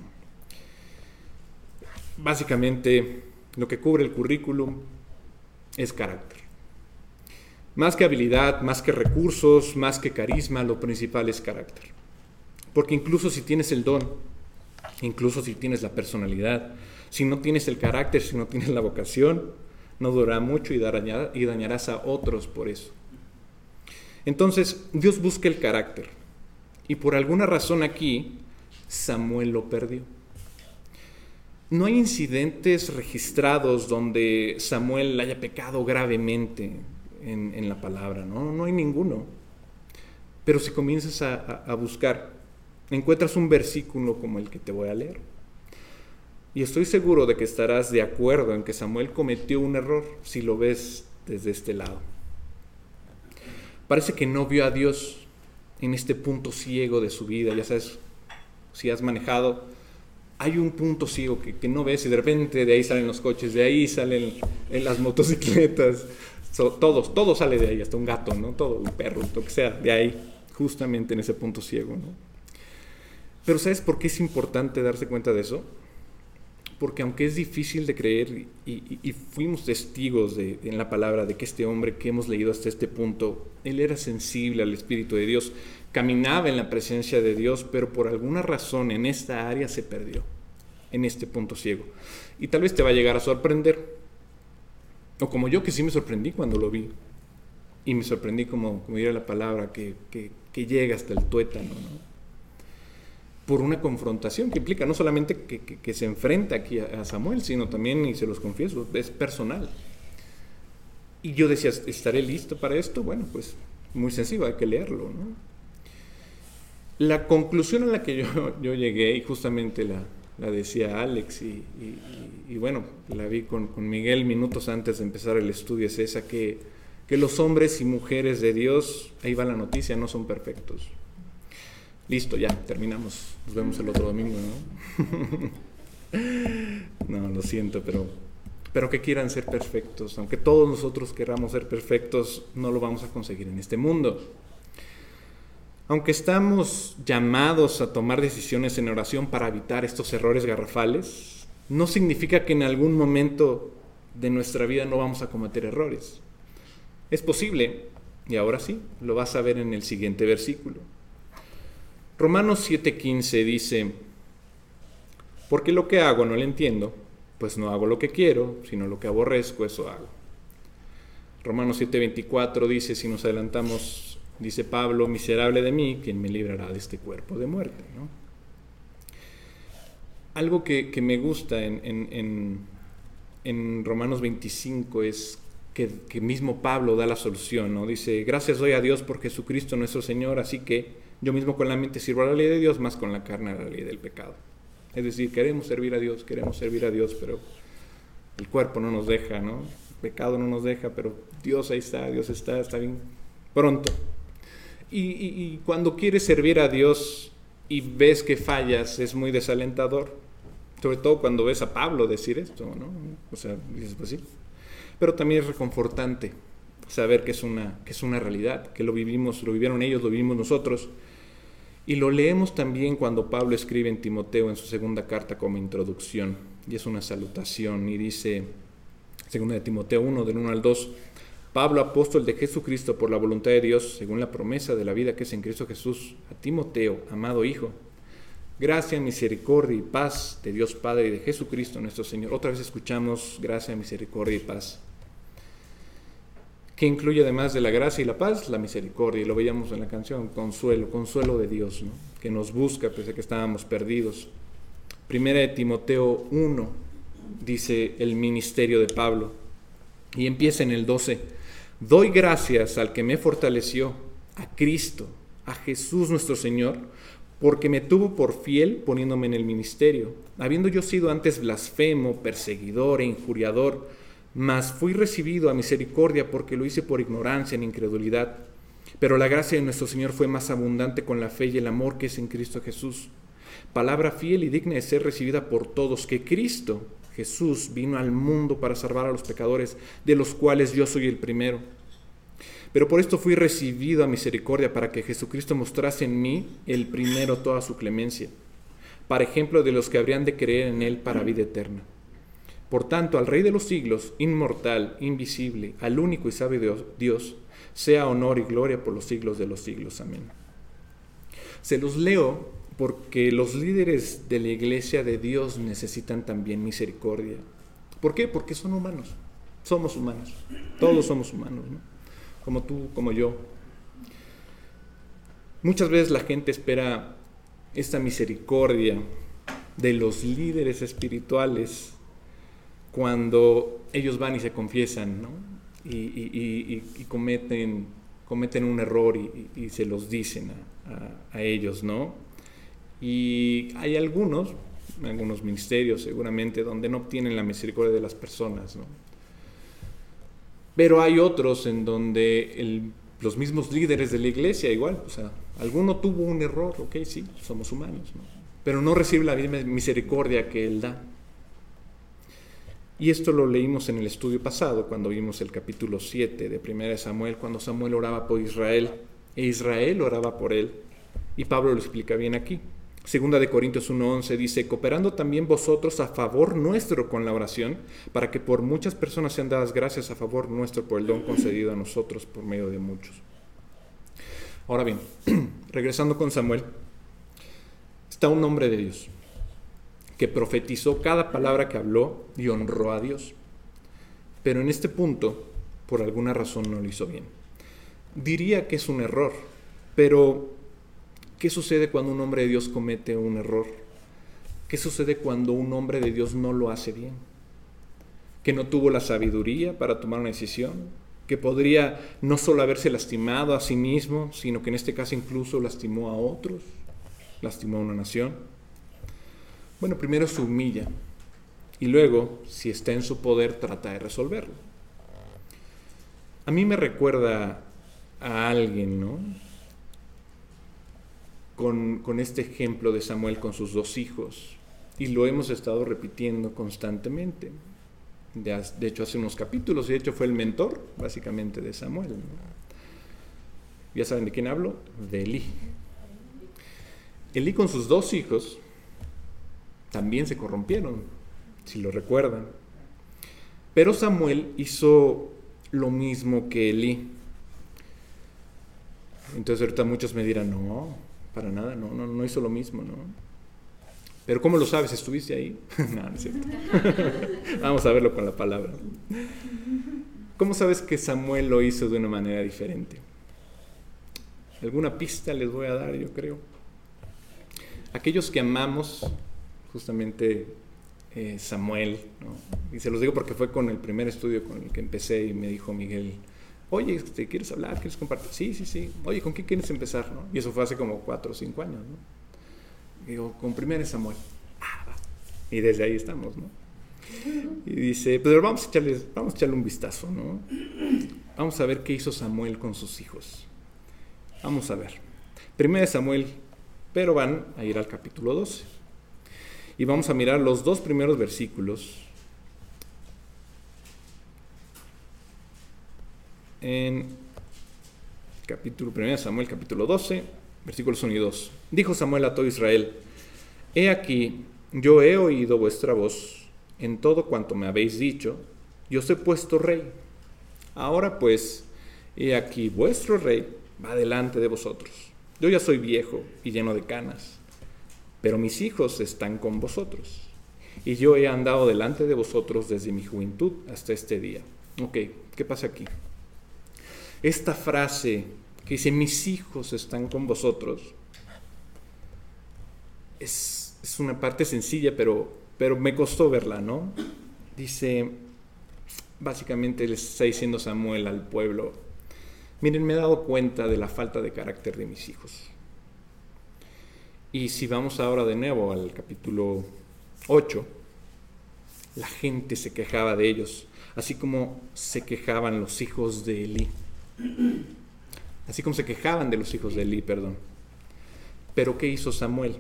Básicamente, lo que cubre el currículum es carácter. Más que habilidad, más que recursos, más que carisma, lo principal es carácter. Porque incluso si tienes el don, incluso si tienes la personalidad, si no tienes el carácter, si no tienes la vocación, no durará mucho y, dañarás a otros por eso. Entonces, Dios busca el carácter. Y por alguna razón aquí, Samuel lo perdió. No hay incidentes registrados donde Samuel haya pecado gravemente en, la palabra, ¿no? Hay ninguno. Pero si comienzas a buscar, encuentras un versículo como el que te voy a leer. Y estoy seguro de que estarás de acuerdo en que Samuel cometió un error si lo ves desde este lado. Parece que no vio a Dios en este punto ciego de su vida. Ya sabes, si has manejado, hay un punto ciego que, no ves y de repente de ahí salen los coches, de ahí salen en las motocicletas, todos, todo sale de ahí, hasta un gato, ¿no? Todo, un perro, lo que sea, de ahí, justamente en ese punto ciego, ¿no? Pero ¿sabes por qué es importante darse cuenta de eso? Porque aunque es difícil de creer y, fuimos testigos de, en la palabra de que este hombre que hemos leído hasta este punto, él era sensible al Espíritu de Dios, caminaba en la presencia de Dios, pero por alguna razón en esta área se perdió, en este punto ciego. Y tal vez te va a llegar a sorprender, o como yo que sí me sorprendí cuando lo vi, y me sorprendí como, como diría la palabra, que, que, que llega hasta el tuétano, ¿no? Por una confrontación que implica no solamente que, se enfrenta aquí a, Samuel, sino también, y se los confieso, es personal. Y yo decía, ¿estaré listo para esto? Bueno, pues muy sencillo, hay que leerlo. ¿no? La conclusión a la que yo, yo llegué, y justamente la, la decía Alex, y, y, bueno, la vi con, con, Miguel minutos antes de empezar el estudio, es esa que, que los hombres y mujeres de Dios, ahí va la noticia, no son perfectos. Listo, ya, terminamos. Nos vemos el otro domingo, ¿no? no, lo siento, pero, pero que quieran ser perfectos. Aunque todos nosotros queramos ser perfectos, no lo vamos a conseguir en este mundo. Aunque estamos llamados a tomar decisiones en oración para evitar estos errores garrafales, no significa que en algún momento de nuestra vida no vamos a cometer errores. Es posible, y ahora sí, lo vas a ver en el siguiente versículo. Romanos 7:15 dice, porque lo que hago no lo entiendo, pues no hago lo que quiero, sino lo que aborrezco, eso hago. Romanos 7:24 dice, si nos adelantamos, dice Pablo, miserable de mí, ¿quién me librará de este cuerpo de muerte? Algo que, me gusta en, en, Romanos 25 es que, que, mismo Pablo da la solución, ¿no? Dice, gracias doy a Dios por Jesucristo nuestro Señor, así que yo mismo con la mente sirvo a la ley de Dios, más con la carne a la ley del pecado. Es decir, queremos servir a Dios, queremos servir a Dios, pero el cuerpo no nos deja, ¿no? El pecado no nos deja, pero Dios ahí está, Dios está, está bien pronto. Y, cuando quieres servir a Dios y ves que fallas, es muy desalentador. Sobre todo cuando ves a Pablo decir esto, ¿no? O sea, dices, pues sí. Pero también es reconfortante saber que es una, que es una realidad, que lo vivimos, lo vivieron ellos, lo vivimos nosotros y lo leemos también cuando Pablo escribe en Timoteo en su segunda carta como introducción, y es una salutación, y dice, segunda de Timoteo 1, del 1 al 2, Pablo, apóstol de Jesucristo por la voluntad de Dios, según la promesa de la vida que es en Cristo Jesús, a Timoteo, amado Hijo, gracia, misericordia y paz de Dios Padre y de Jesucristo nuestro Señor. Otra vez escuchamos gracia, misericordia y paz que incluye además de la gracia y la paz, la misericordia, y lo veíamos en la canción, consuelo, consuelo de Dios, que nos busca pese a que estábamos perdidos. Primera de Timoteo 1 dice el ministerio de Pablo, y empieza en el 12, doy gracias al que me fortaleció, a Cristo, a Jesús nuestro Señor, porque me tuvo por fiel poniéndome en el ministerio, habiendo yo sido antes blasfemo, perseguidor e injuriador, mas fui recibido a misericordia porque lo hice por ignorancia en incredulidad. Pero la gracia de nuestro Señor fue más abundante con la fe y el amor que es en Cristo Jesús. Palabra fiel y digna de ser recibida por todos, que Cristo Jesús vino al mundo para salvar a los pecadores, de los cuales yo soy el primero. Pero por esto fui recibido a misericordia para que Jesucristo mostrase en mí el primero toda su clemencia, para ejemplo de los que habrían de creer en Él para vida eterna. Por tanto, al Rey de los siglos, inmortal, invisible, al único y sabio Dios, sea honor y gloria por los siglos de los siglos. Amén. Se los leo porque los líderes de la iglesia de Dios necesitan también misericordia. ¿Por qué? Porque son humanos. Somos humanos. Todos somos humanos, ¿no? Como tú, como yo. Muchas veces la gente espera esta misericordia de los líderes espirituales cuando ellos van y se confiesan, ¿no? Y, cometen, cometen un error y, se los dicen a, ellos, ¿no? Y hay algunos, algunos ministerios seguramente, donde no obtienen la misericordia de las personas, ¿no? Pero hay otros en donde los mismos líderes de la iglesia igual, o sea, alguno tuvo un error, ok, sí, somos humanos, ¿no? pero no recibe la misma misericordia que Él da. Y esto lo leímos en el estudio pasado, cuando vimos el capítulo 7 de 1 Samuel, cuando Samuel oraba por Israel, e Israel oraba por él. Y Pablo lo explica bien aquí. Segunda de Corintios 1.11 dice, cooperando también vosotros a favor nuestro con la oración, para que por muchas personas sean dadas gracias a favor nuestro por el don concedido a nosotros por medio de muchos. Ahora bien, regresando con Samuel, está un hombre de Dios que profetizó cada palabra que habló y honró a Dios. Pero en este punto, por alguna razón, no lo hizo bien. Diría que es un error, pero ¿qué sucede cuando un hombre de Dios comete un error? ¿Qué sucede cuando un hombre de Dios no lo hace bien? Que no tuvo la sabiduría para tomar una decisión, que podría no solo haberse lastimado a sí mismo, sino que en este caso incluso lastimó a otros, lastimó a una nación. Bueno, primero se humilla y luego, si está en su poder, trata de resolverlo. A mí me recuerda a alguien, ¿no? Con, con, este ejemplo de Samuel con sus dos hijos. Y lo hemos estado repitiendo constantemente. De, de hecho, hace unos capítulos, y de hecho fue el mentor, básicamente, de Samuel. ¿Ya saben de quién hablo? De Elí. Elí con sus dos hijos también se corrompieron, si lo recuerdan. Pero Samuel hizo lo mismo que Elí. Entonces ahorita muchos me dirán, no, para nada, no, no, no hizo lo mismo, ¿no? Pero ¿cómo lo sabes? ¿Estuviste ahí? no, no es cierto. Vamos a verlo con la palabra. ¿Cómo sabes que Samuel lo hizo de una manera diferente? Alguna pista les voy a dar, yo creo. Aquellos que amamos justamente eh, Samuel, y se los digo porque fue con el primer estudio con el que empecé y me dijo Miguel, oye, este, ¿quieres hablar? ¿Quieres compartir? Sí, sí, sí. Oye, ¿con qué quieres empezar? Y eso fue hace como cuatro o cinco años. ¿no? digo, con primer Samuel. Ah, y desde ahí estamos, ¿no? Y dice, pero vamos a, echarle, vamos a echarle un vistazo, ¿no? Vamos a ver qué hizo Samuel con sus hijos. Vamos a ver. Primero Samuel, pero van a ir al capítulo 12. Y vamos a mirar los dos primeros versículos en capítulo 1 Samuel capítulo 12, versículos 1 y 2. Dijo Samuel a todo Israel, He aquí, yo he oído vuestra voz en todo cuanto me habéis dicho, yo os he puesto rey. Ahora pues, he aquí, vuestro rey va delante de vosotros. Yo ya soy viejo y lleno de canas pero mis hijos están con vosotros. Y yo he andado delante de vosotros desde mi juventud hasta este día. Ok, ¿qué pasa aquí? Esta frase que dice, mis hijos están con vosotros, es, es una parte sencilla, pero, pero me costó verla, ¿no? Dice, básicamente le está diciendo Samuel al pueblo, miren, me he dado cuenta de la falta de carácter de mis hijos. Y si vamos ahora de nuevo al capítulo 8, la gente se quejaba de ellos, así como se quejaban los hijos de Elí. Así como se quejaban de los hijos de Elí, perdón. Pero ¿qué hizo Samuel?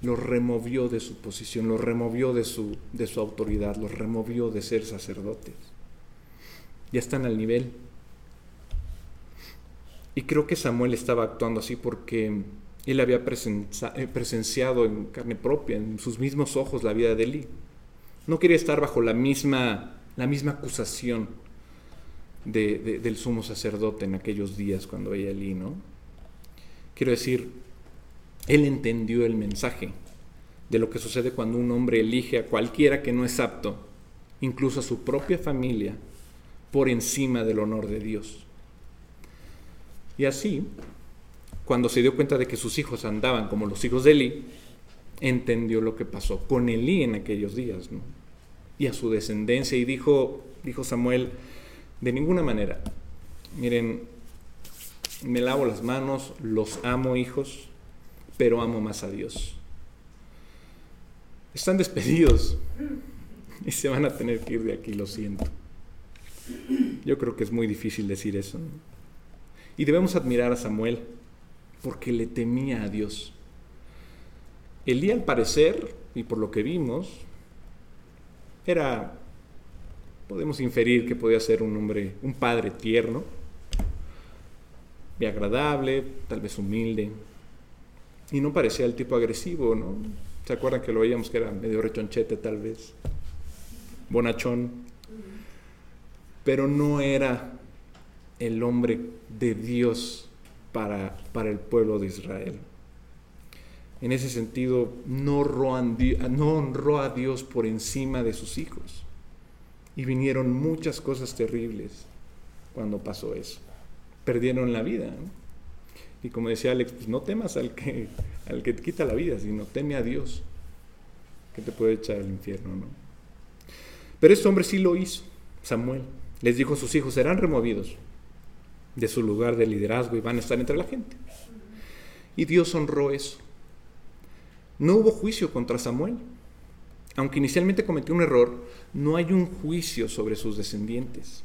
Los removió de su posición, los removió de su, de su autoridad, los removió de ser sacerdotes. Ya están al nivel. Y creo que Samuel estaba actuando así porque él había eh, presenciado en carne propia, en sus mismos ojos, la vida de Eli. No quería estar bajo la misma, la misma acusación del sumo sacerdote en aquellos días cuando veía el ¿no? Quiero decir, él entendió el mensaje de lo que sucede cuando un hombre elige a cualquiera que no es apto, incluso a su propia familia, por encima del honor de Dios. Y así, cuando se dio cuenta de que sus hijos andaban como los hijos de Eli, entendió lo que pasó con Elí en aquellos días. Y a su descendencia, y dijo, dijo Samuel, de ninguna manera, miren, me lavo las manos, los amo hijos, pero amo más a Dios. Están despedidos y se van a tener que ir de aquí, lo siento. Yo creo que es muy difícil decir eso. Y debemos admirar a Samuel porque le temía a Dios. Elí al parecer, y por lo que vimos, era, podemos inferir que podía ser un hombre, un padre tierno, y agradable, tal vez humilde, y no parecía el tipo agresivo, ¿no? ¿Se acuerdan que lo veíamos que era medio rechonchete tal vez? Bonachón. Pero no era el hombre de Dios para, el pueblo de Israel. En ese sentido, no no honró a Dios por encima de sus hijos. Y vinieron muchas cosas terribles cuando pasó eso. Perdieron la vida. Y como decía Alex, pues no temas al que, al que te quita la vida, sino teme a Dios, que te puede echar al infierno. ¿no? Pero este hombre sí lo hizo, Samuel. Les dijo a sus hijos, serán removidos de su lugar de liderazgo y van a estar entre la gente. Y Dios honró eso. No hubo juicio contra Samuel. Aunque inicialmente cometió un error, no hay un juicio sobre sus descendientes.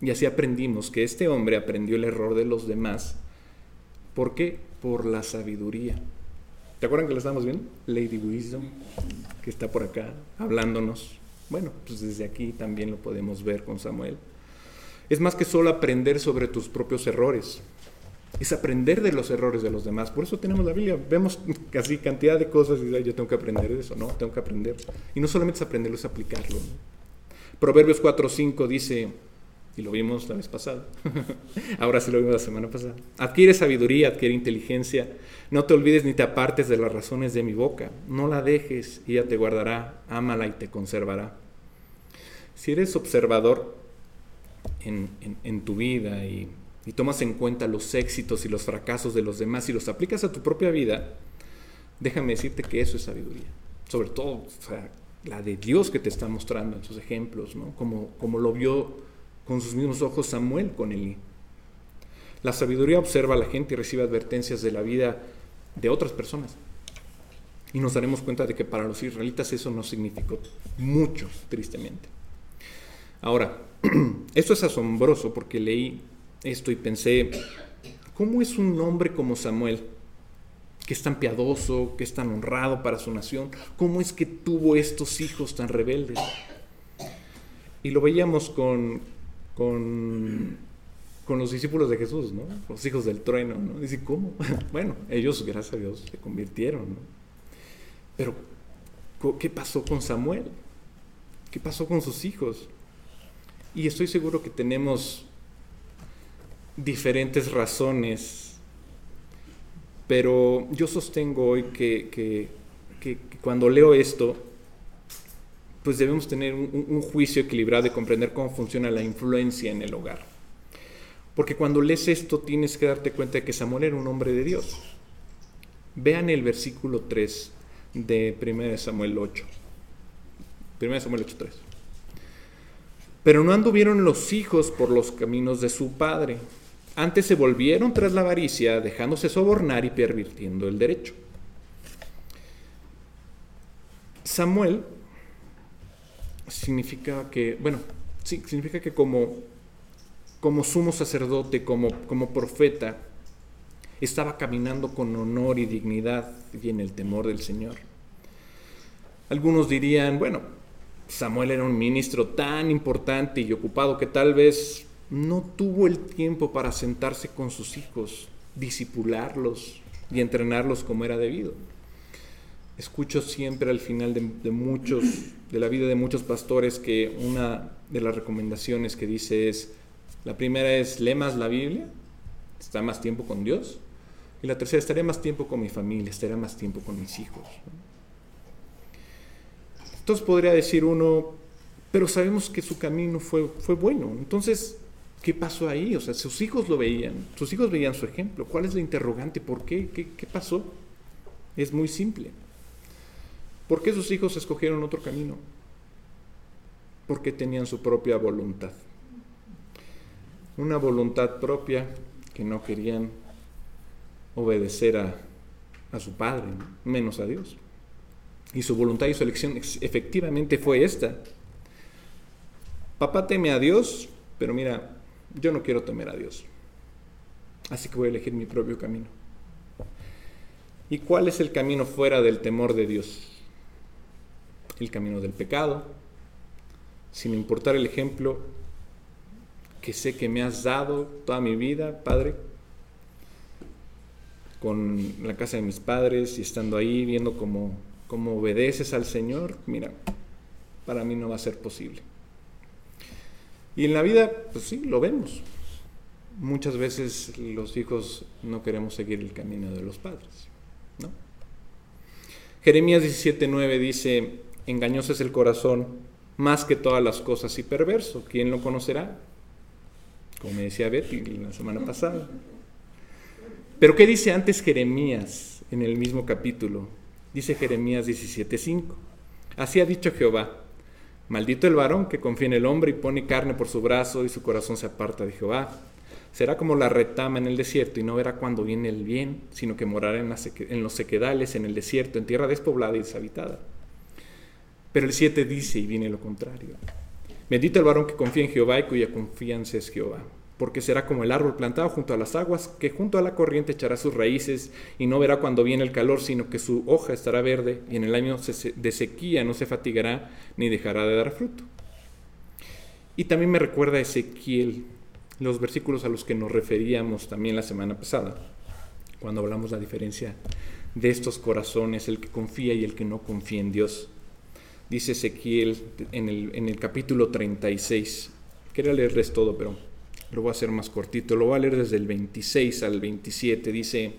Y así aprendimos que este hombre aprendió el error de los demás. ¿Por qué? Por la sabiduría. ¿Te acuerdan que lo estamos viendo? Lady Wisdom, que está por acá hablándonos. Bueno, pues desde aquí también lo podemos ver con Samuel. Es más que solo aprender sobre tus propios errores es aprender de los errores de los demás. Por eso tenemos la Biblia. Vemos casi cantidad de cosas y yo tengo que aprender de eso, ¿no? Tengo que aprender. Y no solamente es aprenderlo, es aplicarlo. Proverbios 4.5 dice, y lo vimos la vez pasada, ahora sí lo vimos la semana pasada, adquiere sabiduría, adquiere inteligencia, no te olvides ni te apartes de las razones de mi boca, no la dejes ella te guardará, ámala y te conservará. Si eres observador en, tu vida y y tomas en cuenta los éxitos y los fracasos de los demás y los aplicas a tu propia vida, déjame decirte que eso es sabiduría. Sobre todo la de Dios que te está mostrando en sus ejemplos, ¿no? como, como lo vio con sus mismos ojos Samuel con Elí. La sabiduría observa a la gente y recibe advertencias de la vida de otras personas. Y nos daremos cuenta de que para los israelitas eso no significó mucho, tristemente. Ahora, esto es asombroso porque leí esto y pensé, ¿cómo es un hombre como Samuel, que es tan piadoso, que es tan honrado para su nación? ¿Cómo es que tuvo estos hijos tan rebeldes? Y lo veíamos con, con, los discípulos de Jesús, ¿no? Los hijos del trueno, ¿no? Dice, ¿cómo? Bueno, ellos, gracias a Dios, se convirtieron, ¿no? Pero, ¿qué pasó con Samuel? ¿Qué pasó con sus hijos? Y estoy seguro que tenemos diferentes razones, pero yo sostengo hoy que, cuando leo esto, pues debemos tener un, juicio equilibrado y comprender cómo funciona la influencia en el hogar. Porque cuando lees esto tienes que darte cuenta de que Samuel era un hombre de Dios. Vean el versículo 3 de 1 Samuel 8. 1 Samuel 8, 3. Pero no anduvieron los hijos por los caminos de su padre antes se volvieron tras la avaricia, dejándose sobornar y pervirtiendo el derecho. Samuel significa que, bueno, sí, significa que como, como sumo sacerdote, como, como profeta, estaba caminando con honor y dignidad y en el temor del Señor. Algunos dirían, bueno, Samuel era un ministro tan importante y ocupado que tal vez no tuvo el tiempo para sentarse con sus hijos, disipularlos y entrenarlos como era debido. escucho siempre al final de, muchos, de la vida de muchos pastores que una de las recomendaciones que dice es, la primera es, lee más la Biblia, está más tiempo con Dios, y la tercera, estaré más tiempo con mi familia, estaré más tiempo con mis hijos. Entonces podría decir uno, pero sabemos que su camino fue, fue bueno. Entonces, ¿qué pasó ahí? O sea, sus hijos lo veían, sus hijos veían su ejemplo. ¿Cuál es la interrogante? ¿Por qué? ¿Qué, qué pasó? Es muy simple. ¿Por qué sus hijos escogieron otro camino? Porque tenían su propia voluntad. Una voluntad propia que no querían obedecer a, su padre, menos a Dios. Y su voluntad y su elección efectivamente fue esta. Papá teme a Dios, pero mira, yo no quiero temer a Dios. Así que voy a elegir mi propio camino. ¿Y cuál es el camino fuera del temor de Dios? el camino del pecado, sin importar el ejemplo que sé que me has dado toda mi vida, Padre, con la casa de mis padres y estando ahí viendo cómo, cómo obedeces al Señor, mira, para mí no va a ser posible. Y en la vida, pues sí, lo vemos. Muchas veces los hijos no queremos seguir el camino de los padres, ¿no? Jeremías 17:9 dice, engañoso es el corazón más que todas las cosas y perverso. ¿Quién lo conocerá? Como me decía Betty la semana pasada. Pero ¿qué dice antes Jeremías en el mismo capítulo? Dice Jeremías 17:5. Así ha dicho Jehová, maldito el varón que confía en el hombre y pone carne por su brazo y su corazón se aparta de Jehová. Será como la retama en el desierto y no verá cuando viene el bien, sino que morará en, los sequedales, en el desierto, en tierra despoblada y deshabitada. Pero el 7 dice, y viene lo contrario, bendito el varón que confía en Jehová y cuya confianza es Jehová, porque será como el árbol plantado junto a las aguas, que junto a la corriente echará sus raíces y no verá cuando viene el calor, sino que su hoja estará verde y en el año de sequía no se fatigará ni dejará de dar fruto. Y también me recuerda a Ezequiel, los versículos a los que nos referíamos también la semana pasada, cuando hablamos la diferencia de estos corazones, el que confía y el que no confía en Dios dice Ezequiel en el, en el capítulo 36. Quería leerles todo, pero lo voy a hacer más cortito. Lo voy a leer desde el 26 al 27. Dice,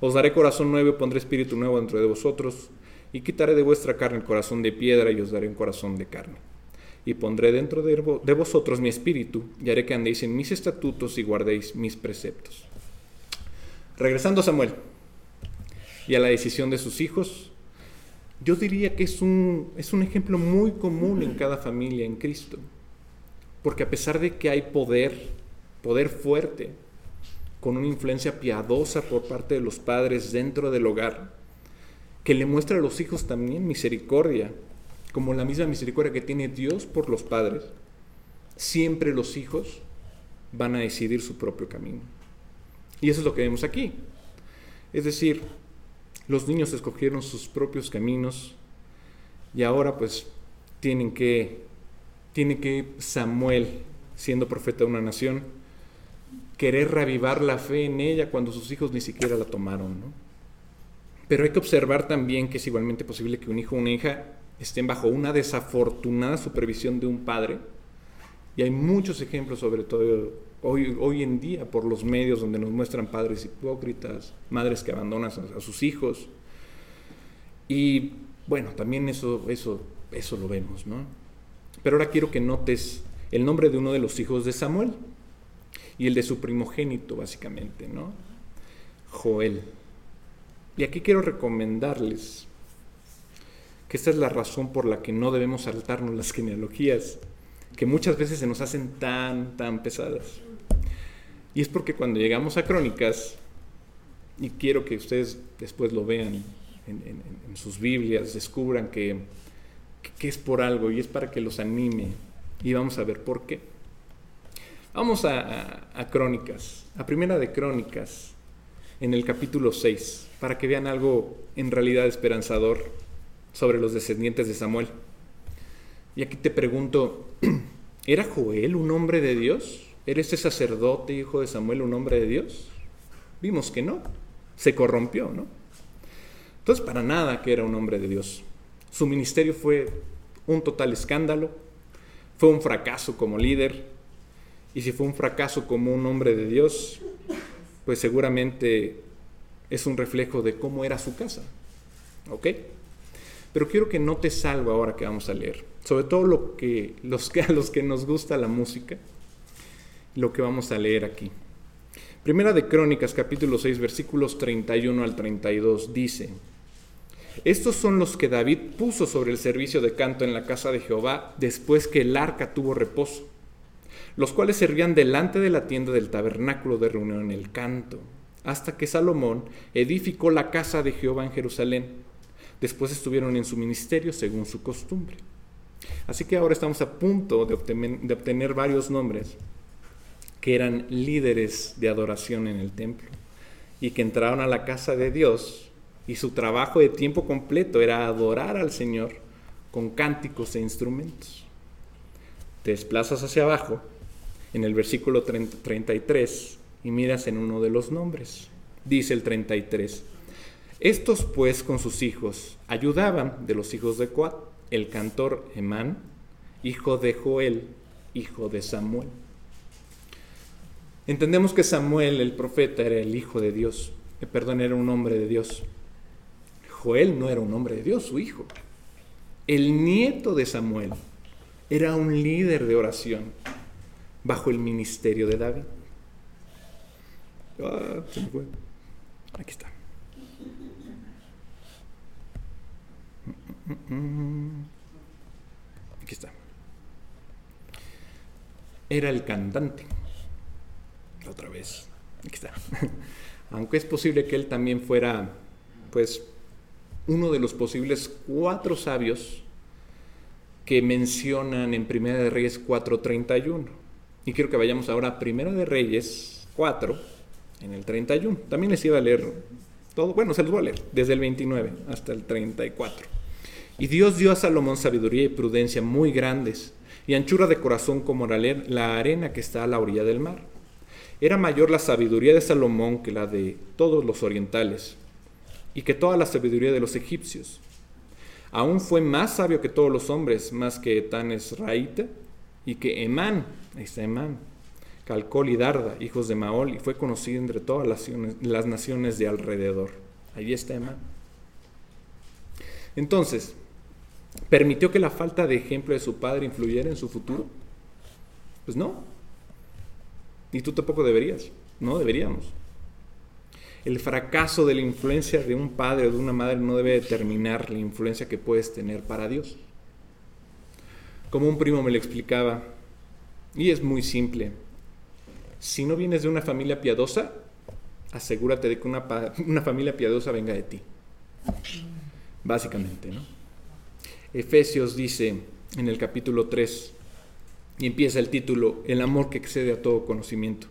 os daré corazón nuevo, pondré espíritu nuevo dentro de vosotros, y quitaré de vuestra carne el corazón de piedra y os daré un corazón de carne. Y pondré dentro de, vosotros mi espíritu, y haré que andéis en mis estatutos y guardéis mis preceptos. Regresando a Samuel y a la decisión de sus hijos, yo diría que es un, es un ejemplo muy común en cada familia en Cristo. Porque a pesar de que hay poder, poder fuerte, con una influencia piadosa por parte de los padres dentro del hogar, que le muestra a los hijos también misericordia, como la misma misericordia que tiene Dios por los padres, siempre los hijos van a decidir su propio camino. Y eso es lo que vemos aquí. Es decir, los niños escogieron sus propios caminos y ahora pues tienen que, tiene que Samuel, siendo profeta de una nación, querer reavivar la fe en ella cuando sus hijos ni siquiera la tomaron. Pero hay que observar también que es igualmente posible que un hijo o una hija estén bajo una desafortunada supervisión de un padre. Y hay muchos ejemplos, sobre todo hoy, en día por los medios donde nos muestran padres hipócritas, madres que abandonan a, sus hijos. Y bueno, también eso, eso, eso lo vemos, ¿no? Pero ahora quiero que notes el nombre de uno de los hijos de Samuel y el de su primogénito, básicamente, ¿no? Joel. Y aquí quiero recomendarles que esta es la razón por la que no debemos saltarnos las genealogías, que muchas veces se nos hacen tan, tan pesadas. Y es porque cuando llegamos a Crónicas, y quiero que ustedes después lo vean en, sus Biblias, descubran que, que, es por algo y es para que los anime. Y vamos a ver por qué. Vamos a, Crónicas, a Primera de Crónicas, en el capítulo 6, para que vean algo en realidad esperanzador sobre los descendientes de Samuel. Y aquí te pregunto, ¿era Joel un hombre de Dios? ¿Era este sacerdote, hijo de Samuel, un hombre de Dios? Vimos que no, se corrompió, ¿no? Entonces, para nada que era un hombre de Dios. Su ministerio fue un total escándalo, fue un fracaso como líder, y si fue un fracaso como un hombre de Dios, pues seguramente es un reflejo de cómo era su casa. ¿Ok? Pero quiero que notes algo ahora que vamos a leer, sobre todo lo que, los que, a los que nos gusta la música, lo que vamos a leer aquí. Primera de Crónicas, capítulo 6, versículos 31 al 32, dice, estos son los que David puso sobre el servicio de canto en la casa de Jehová después que el arca tuvo reposo, los cuales servían delante de la tienda del tabernáculo de reunión en el canto, hasta que Salomón edificó la casa de Jehová en Jerusalén. Después estuvieron en su ministerio según su costumbre. Así que ahora estamos a punto de obtener, varios nombres que eran líderes de adoración en el templo y que entraron a la casa de Dios y su trabajo de tiempo completo era adorar al Señor con cánticos e instrumentos. Te desplazas hacia abajo en el versículo 33 y miras en uno de los nombres. Dice el 33. Estos pues con sus hijos ayudaban de los hijos de Coat, el cantor Emán, hijo de Joel, hijo de Samuel. Entendemos que Samuel, el profeta, era el hijo de Dios, que perdón, era un hombre de Dios. Joel no era un hombre de Dios, su hijo. El nieto de Samuel era un líder de oración bajo el ministerio de David. Ah, se me fue. Aquí está. Aquí está. Era el cantante. Otra vez. Aquí está. Aunque es posible que él también fuera, pues, uno de los posibles cuatro sabios que mencionan en Primera de Reyes 4.31. Y quiero que vayamos ahora a Primera de Reyes 4, en el 31. También les iba a leer todo, bueno, se los voy a leer, desde el 29 hasta el 34. Y Dios dio a Salomón sabiduría y prudencia muy grandes, y anchura de corazón como la arena que está a la orilla del mar. Era mayor la sabiduría de Salomón que la de todos los orientales, y que toda la sabiduría de los egipcios. Aún fue más sabio que todos los hombres, más que Etán Esraíta, y que Emán, está Emán, Calcol y Darda, hijos de Maol, y fue conocido entre todas las naciones, de alrededor. Ahí está Emán. Entonces, ¿permitió que la falta de ejemplo de su padre influyera en su futuro? Pues no. Y tú tampoco deberías. No deberíamos. El fracaso de la influencia de un padre o de una madre no debe determinar la influencia que puedes tener para Dios. Como un primo me lo explicaba, y es muy simple, si no vienes de una familia piadosa, asegúrate de que una, familia piadosa venga de ti. Básicamente, ¿no? Efesios dice en el capítulo 3, y empieza el título, El amor que excede a todo conocimiento.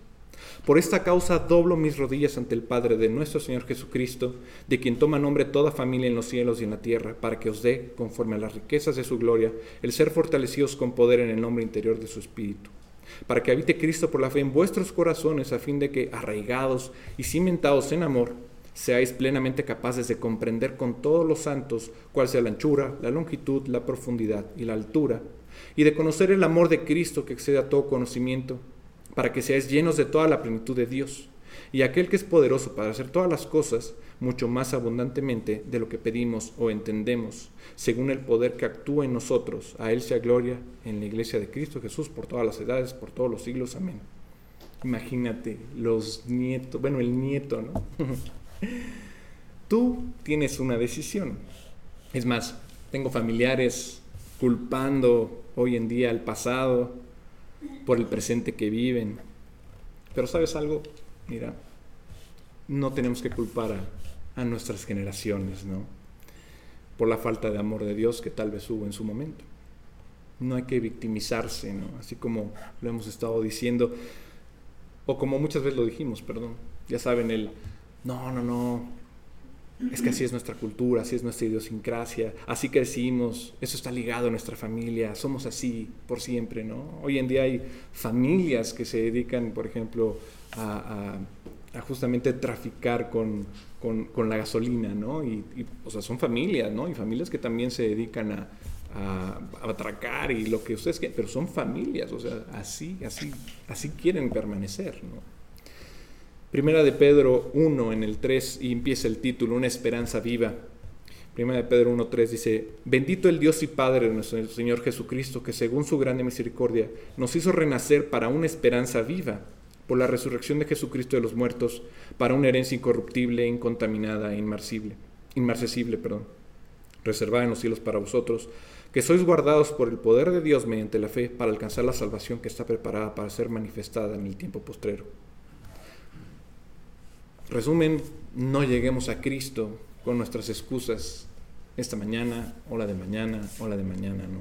Por esta causa doblo mis rodillas ante el Padre de nuestro Señor Jesucristo, de quien toma nombre toda familia en los cielos y en la tierra, para que os dé, conforme a las riquezas de su gloria, el ser fortalecidos con poder en el nombre interior de su Espíritu para que habite Cristo por la fe en vuestros corazones, a fin de que, arraigados y cimentados en amor, seáis plenamente capaces de comprender con todos los santos cuál sea la anchura, la longitud, la profundidad y la altura, y de conocer el amor de Cristo que excede a todo conocimiento, para que seáis llenos de toda la plenitud de Dios. Y aquel que es poderoso para hacer todas las cosas mucho más abundantemente de lo que pedimos o entendemos, según el poder que actúa en nosotros. A Él sea gloria en la iglesia de Cristo Jesús por todas las edades, por todos los siglos. Amén. Imagínate los nietos, bueno, el nieto, ¿no? Tú tienes una decisión. Es más, tengo familiares culpando hoy en día al pasado por el presente que viven. Pero sabes algo, mira, no tenemos que culpar a, nuestras generaciones, ¿no? Por la falta de amor de Dios que tal vez hubo en su momento. No hay que victimizarse, ¿no? Así como lo hemos estado diciendo, o como muchas veces lo dijimos, perdón. Ya saben, el, no, no, no, es que así es nuestra cultura, así es nuestra idiosincrasia, así crecimos, eso está ligado a nuestra familia, somos así por siempre, ¿no? Hoy en día hay familias que se dedican, por ejemplo, a justamente traficar con, la gasolina, ¿no? Y, o sea, son familias, ¿no? Y familias que también se dedican a, atracar y lo que ustedes quieren, pero son familias, o sea, así, así, así quieren permanecer, ¿no? Primera de Pedro 1 en el 3 y empieza el título, Una esperanza viva. Primera de Pedro 1.3 dice, bendito el Dios y Padre de nuestro Señor Jesucristo, que según su grande misericordia nos hizo renacer para una esperanza viva por la resurrección de Jesucristo de los muertos, para una herencia incorruptible, incontaminada e inmarcible, inmarcesible, perdón, reservada en los cielos para vosotros, que sois guardados por el poder de Dios mediante la fe para alcanzar la salvación que está preparada para ser manifestada en el tiempo postrero. Resumen, no lleguemos a Cristo con nuestras excusas esta mañana, o la de mañana, o la de mañana, ¿no?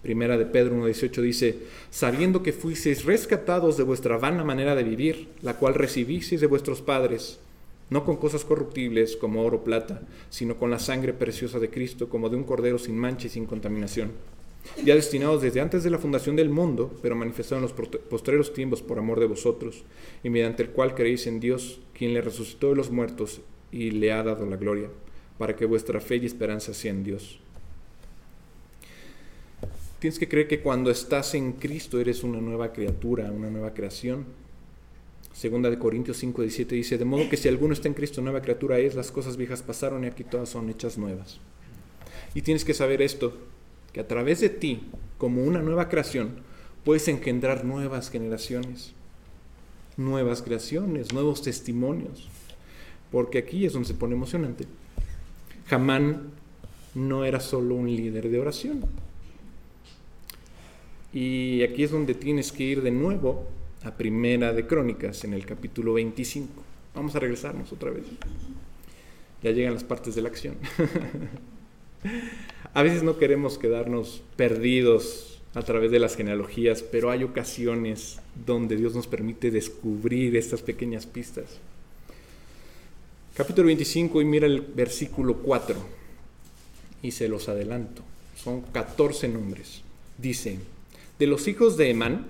Primera de Pedro 1.18 dice, sabiendo que fuisteis rescatados de vuestra vana manera de vivir, la cual recibisteis de vuestros padres, no con cosas corruptibles como oro o plata, sino con la sangre preciosa de Cristo, como de un cordero sin mancha y sin contaminación, ya destinados desde antes de la fundación del mundo, pero manifestados en los postreros tiempos por amor de vosotros, y mediante el cual creéis en Dios, quien le resucitó de los muertos y le ha dado la gloria, para que vuestra fe y esperanza sean Dios Tienes que creer que cuando estás en Cristo eres una nueva criatura, una nueva creación. Segunda de Corintios 5, 17 dice, de modo que si alguno está en Cristo, nueva criatura es, las cosas viejas pasaron y aquí todas son hechas nuevas. Y tienes que saber esto, que a través de ti, como una nueva creación, puedes engendrar nuevas generaciones, nuevas creaciones, nuevos testimonios. Porque aquí es donde se pone emocionante. Jamán no era solo un líder de oración. Y aquí es donde tienes que ir de nuevo a Primera de Crónicas, en el capítulo 25. Vamos a regresarnos otra vez. Ya llegan las partes de la acción. a veces no queremos quedarnos perdidos a través de las genealogías, pero hay ocasiones donde Dios nos permite descubrir estas pequeñas pistas. Capítulo 25 y mira el versículo 4 y se los adelanto. Son 14 nombres. Dice, de los hijos de Emán,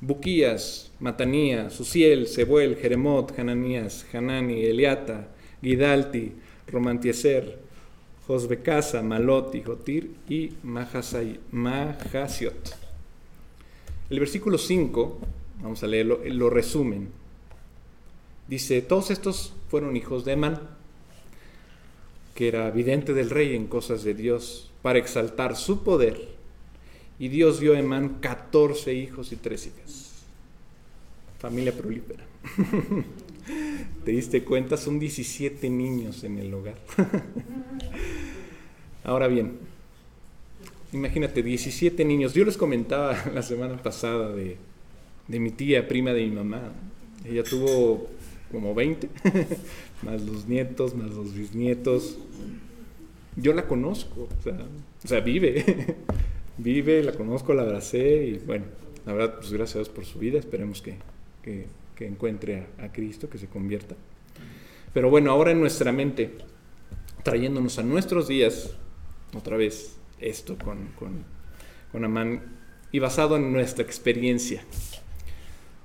Buquías, Matanías, Susiel, Sebuel, Jeremot, Hananías, Hanani, Eliata, Gidalti, Romantieser, Josbecasa, Maloti, Jotir y Mahasiot. El versículo 5, vamos a leerlo, lo resumen. Dice, todos estos fueron hijos de Emán, que era vidente del rey en cosas de Dios, para exaltar su poder y Dios dio a Emán 14 hijos y tres hijas. Familia prolífera. ¿Te diste cuenta? Son 17 niños en el hogar. Ahora bien, imagínate, 17 niños. Yo les comentaba la semana pasada de, de mi tía, prima de mi mamá. Ella tuvo como 20, más los nietos, más los bisnietos. Yo la conozco, o sea, vive vive, la conozco, la abracé y bueno, la verdad, pues gracias a Dios por su vida, esperemos que, encuentre a, Cristo, que se convierta. Pero bueno, ahora en nuestra mente, trayéndonos a nuestros días, otra vez esto con, con, con Amán, y basado en nuestra experiencia,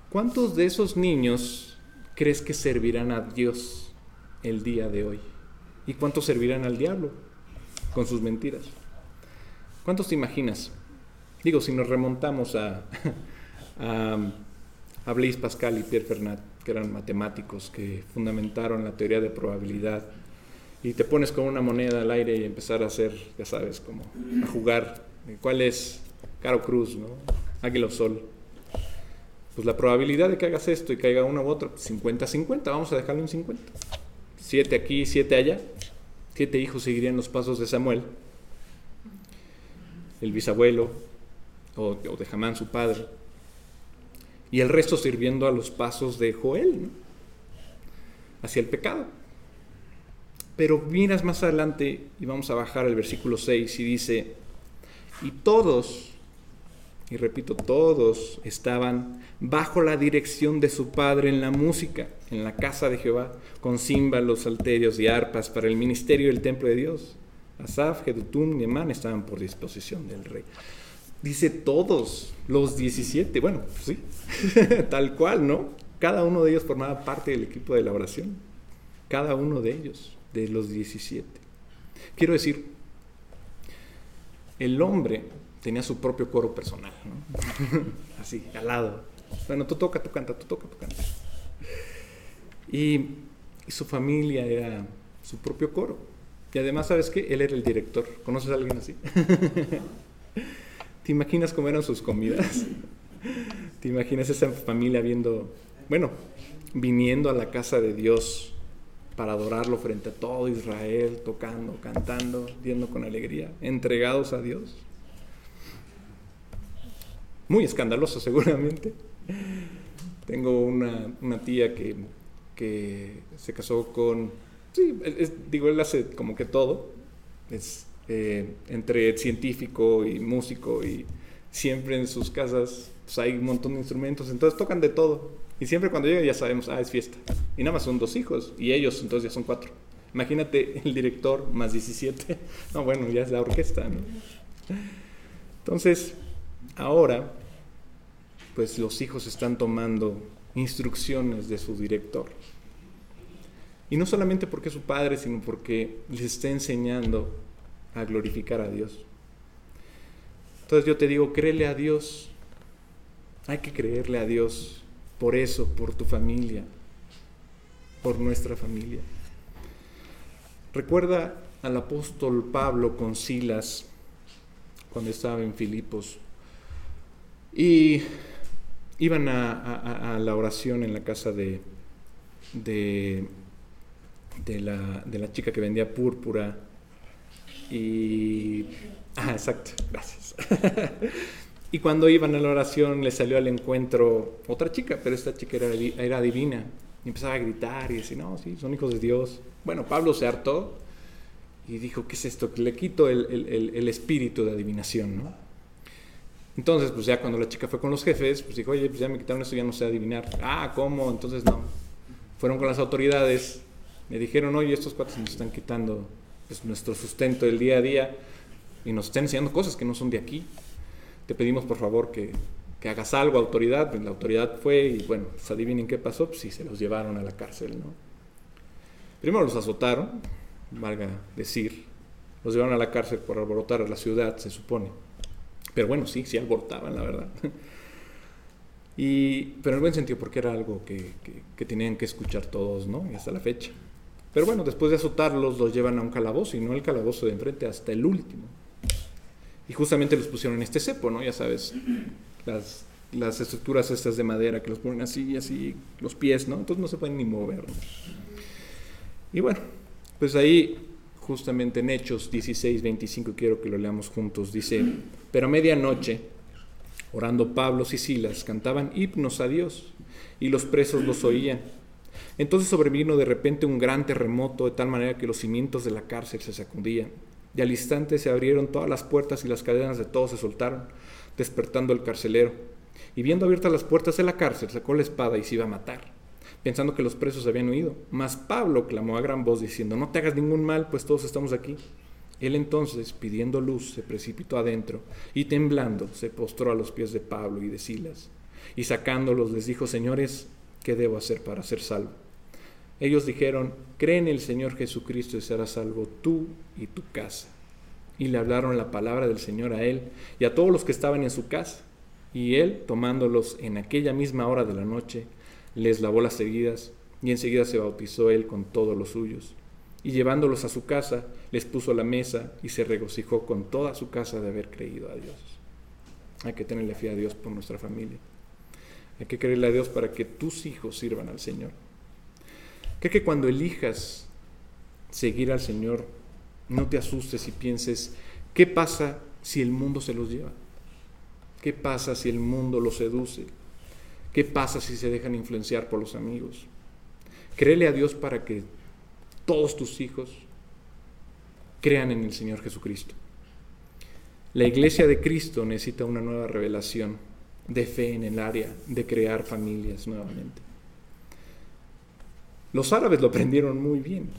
¿cuántos de esos niños crees que servirán a Dios el día de hoy? ¿Y cuántos servirán al diablo con sus mentiras? ¿Cuántos te imaginas? Digo, si nos remontamos a, a, Blaise Pascal y Pierre Fernand, que eran matemáticos que fundamentaron la teoría de probabilidad, y te pones con una moneda al aire y empezar a hacer, ya sabes, como a jugar, ¿cuál es Caro Cruz, ¿no? Águila o Sol? Pues la probabilidad de que hagas esto y caiga uno u otro, 50-50, vamos a dejarlo en 50. Siete aquí, siete allá. Siete hijos seguirían los pasos de Samuel el bisabuelo o, de Jamán su padre, y el resto sirviendo a los pasos de Joel, hacia el pecado. Pero miras más adelante y vamos a bajar al versículo 6 y dice, y todos, y repito, todos estaban bajo la dirección de su padre en la música, en la casa de Jehová, con címbalos, salterios y arpas para el ministerio del templo de Dios. Asaf, Jedutum y Emán estaban por disposición del rey. Dice todos los 17, bueno, pues sí, tal cual, ¿no? Cada uno de ellos formaba parte del equipo de la oración. Cada uno de ellos, de los 17. Quiero decir, el hombre tenía su propio coro personal, ¿no? así, al lado. Bueno, tú toca, tú canta, tú toca, tú canta. Y, su familia era su propio coro. Y además, ¿sabes qué? Él era el director. ¿Conoces a alguien así? ¿Te imaginas cómo eran sus comidas? ¿Te imaginas esa familia viendo, bueno, viniendo a la casa de Dios para adorarlo frente a todo Israel, tocando, cantando, viendo con alegría, entregados a Dios? Muy escandaloso seguramente. Tengo una, tía que, que, se casó con, sí, digo, él hace como que todo, es eh, entre científico y músico y siempre en sus casas pues, hay un montón de instrumentos, entonces tocan de todo. Y siempre cuando llega ya sabemos, ah, es fiesta. Y nada más son dos hijos y ellos entonces ya son cuatro. Imagínate el director más 17. No, bueno, ya es la orquesta, ¿no? Entonces, ahora, pues los hijos están tomando instrucciones de su director. Y no solamente porque es su padre, sino porque les está enseñando a glorificar a Dios. Entonces yo te digo, créele a Dios. Hay que creerle a Dios por eso, por tu familia, por nuestra familia. Recuerda al apóstol Pablo con Silas cuando estaba en Filipos. Y iban a, la oración en la casa de, la, de la chica que vendía púrpura y... Ah, exacto, gracias. y cuando iban a la oración le salió al encuentro otra chica, pero esta chica era, era divina. Y empezaba a gritar y decir, no, sí, son hijos de Dios. Bueno, Pablo se hartó y dijo, ¿qué es esto? Le quito el, el, el, espíritu de adivinación, ¿no? Entonces, pues ya cuando la chica fue con los jefes, pues dijo, oye, pues ya me quitaron esto, ya no sé adivinar. Ah, ¿cómo? Entonces no. Fueron con las autoridades, me dijeron, oye, estos cuates nos están quitando es nuestro sustento del día a día y nos están enseñando cosas que no son de aquí. Te pedimos por favor que, que hagas algo, autoridad. La autoridad fue y bueno, pues adivinen qué pasó, pues sí, se los llevaron a la cárcel, ¿no? Primero los azotaron, valga decir, los llevaron a la cárcel por alborotar a la ciudad, se supone. Pero bueno, sí, sí alborotaban, la verdad. Y, pero en buen sentido, porque era algo que, que, que tenían que escuchar todos, ¿no? Y hasta la fecha. Pero bueno, después de azotarlos, los llevan a un calabozo y no el calabozo de enfrente, hasta el último. Y justamente los pusieron en este cepo, ¿no? Ya sabes, las, las estructuras estas de madera que los ponen así y así, los pies, ¿no? Entonces no se pueden ni mover. Y bueno, pues ahí, justamente en Hechos 16, 25, quiero que lo leamos juntos, dice, pero a medianoche, orando Pablo y Silas, cantaban himnos a Dios y los presos los oían. Entonces sobrevino de repente un gran terremoto de tal manera que los cimientos de la cárcel se sacudían. Y al instante se abrieron todas las puertas y las cadenas de todos se soltaron, despertando el carcelero. Y viendo abiertas las puertas de la cárcel, sacó la espada y se iba a matar, pensando que los presos habían huido. Mas Pablo clamó a gran voz diciendo, no te hagas ningún mal, pues todos estamos aquí. Él entonces, pidiendo luz, se precipitó adentro y temblando se postró a los pies de Pablo y de Silas. Y sacándolos les dijo, señores, ¿qué debo hacer para ser salvo? Ellos dijeron, cree en el Señor Jesucristo y serás salvo tú y tu casa. Y le hablaron la palabra del Señor a él y a todos los que estaban en su casa. Y él, tomándolos en aquella misma hora de la noche, les lavó las heridas y enseguida se bautizó él con todos los suyos. Y llevándolos a su casa, les puso la mesa y se regocijó con toda su casa de haber creído a Dios. Hay que tenerle fe a Dios por nuestra familia. Hay que creerle a Dios para que tus hijos sirvan al Señor. Creo que cuando elijas seguir al Señor, no te asustes y pienses, ¿qué pasa si el mundo se los lleva? ¿Qué pasa si el mundo los seduce? ¿Qué pasa si se dejan influenciar por los amigos? Créele a Dios para que todos tus hijos crean en el Señor Jesucristo. La iglesia de Cristo necesita una nueva revelación de fe en el área de crear familias nuevamente. Los árabes lo aprendieron muy bien.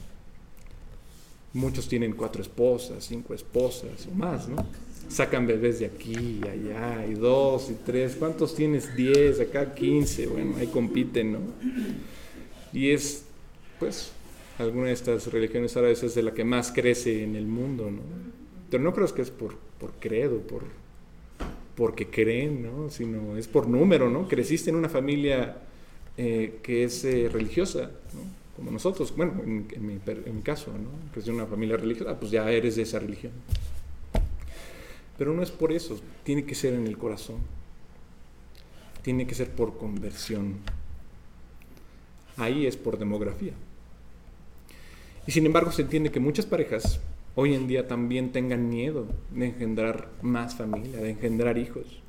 Muchos tienen cuatro esposas, cinco esposas o más, ¿no? sacan bebés de aquí allá, y dos y tres, ¿cuántos tienes? Diez, acá quince, bueno, ahí compiten, ¿no? Y es, pues, alguna de estas religiones árabes es de la que más crece en el mundo, ¿no? Pero no creo que es por, por credo, por, porque creen, ¿no? Sino es por número, ¿no? Creciste en una familia eh, que es eh, religiosa. Como nosotros, bueno, en, mi, caso, ¿no? Crecí en una familia religiosa, pues ya eres de esa religión. Pero no es por eso, tiene que ser en el corazón. Tiene que ser por conversión. Ahí es por demografía. Y sin embargo se entiende que muchas parejas hoy en día también tengan miedo de engendrar más familia, de engendrar hijos.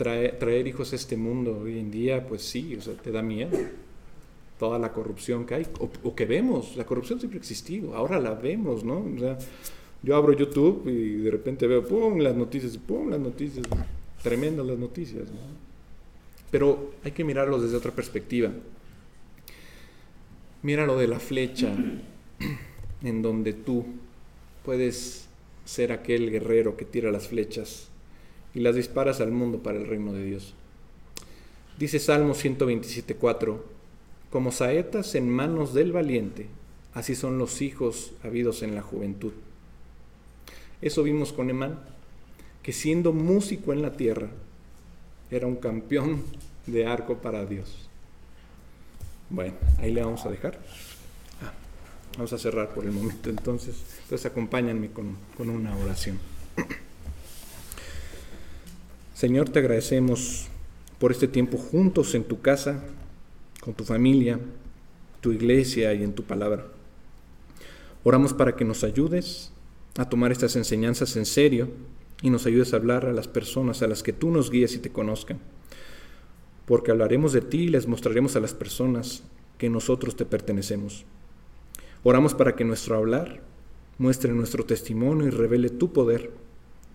Traer, hijos a este mundo hoy en día, pues sí, o sea, te da miedo. Toda la corrupción que hay, o, que vemos, la corrupción siempre ha existido, ahora la vemos, ¿no? O sea, yo abro YouTube y de repente veo, pum, las noticias, pum, las noticias, tremendas las noticias, ¿no? Pero hay que mirarlo desde otra perspectiva. Míralo de la flecha en donde tú puedes ser aquel guerrero que tira las flechas y las disparas al mundo para el reino de Dios. Dice Salmo 127.4, como saetas en manos del valiente, así son los hijos habidos en la juventud. Eso vimos con Emán, que siendo músico en la tierra, era un campeón de arco para Dios. Bueno, ahí le vamos a dejar. Ah, vamos a cerrar por el momento entonces. Entonces acompáñenme con, con una oración. Señor, te agradecemos por este tiempo juntos en tu casa, con tu familia, tu iglesia y en tu palabra. Oramos para que nos ayudes a tomar estas enseñanzas en serio y nos ayudes a hablar a las personas a las que tú nos guíes y te conozcan porque hablaremos de ti y les mostraremos a las personas que nosotros te pertenecemos. Oramos para que nuestro hablar muestre nuestro testimonio y revele tu poder,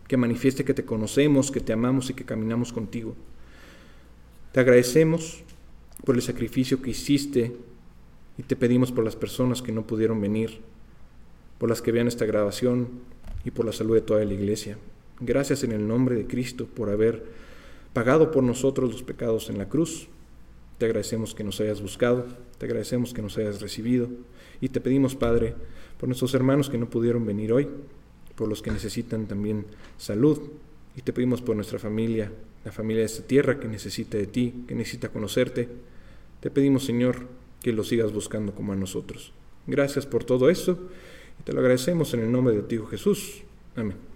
que manifieste que te conocemos, que te amamos y que caminamos contigo. Te agradecemos por el sacrificio que hiciste y te pedimos por las personas que no pudieron venir, por las que vean esta grabación y por la salud de toda la iglesia. Gracias en el nombre de Cristo por haber pagado por nosotros los pecados en la cruz. Te agradecemos que nos hayas buscado, te agradecemos que nos hayas recibido y te pedimos, Padre, por nuestros hermanos que no pudieron venir hoy, por los que necesitan también salud y te pedimos por nuestra familia, la familia de esta tierra que necesita de ti, que necesita conocerte. Te pedimos, Señor, que lo sigas buscando como a nosotros. Gracias por todo esto y te lo agradecemos en el nombre de ti, Jesús. Amén.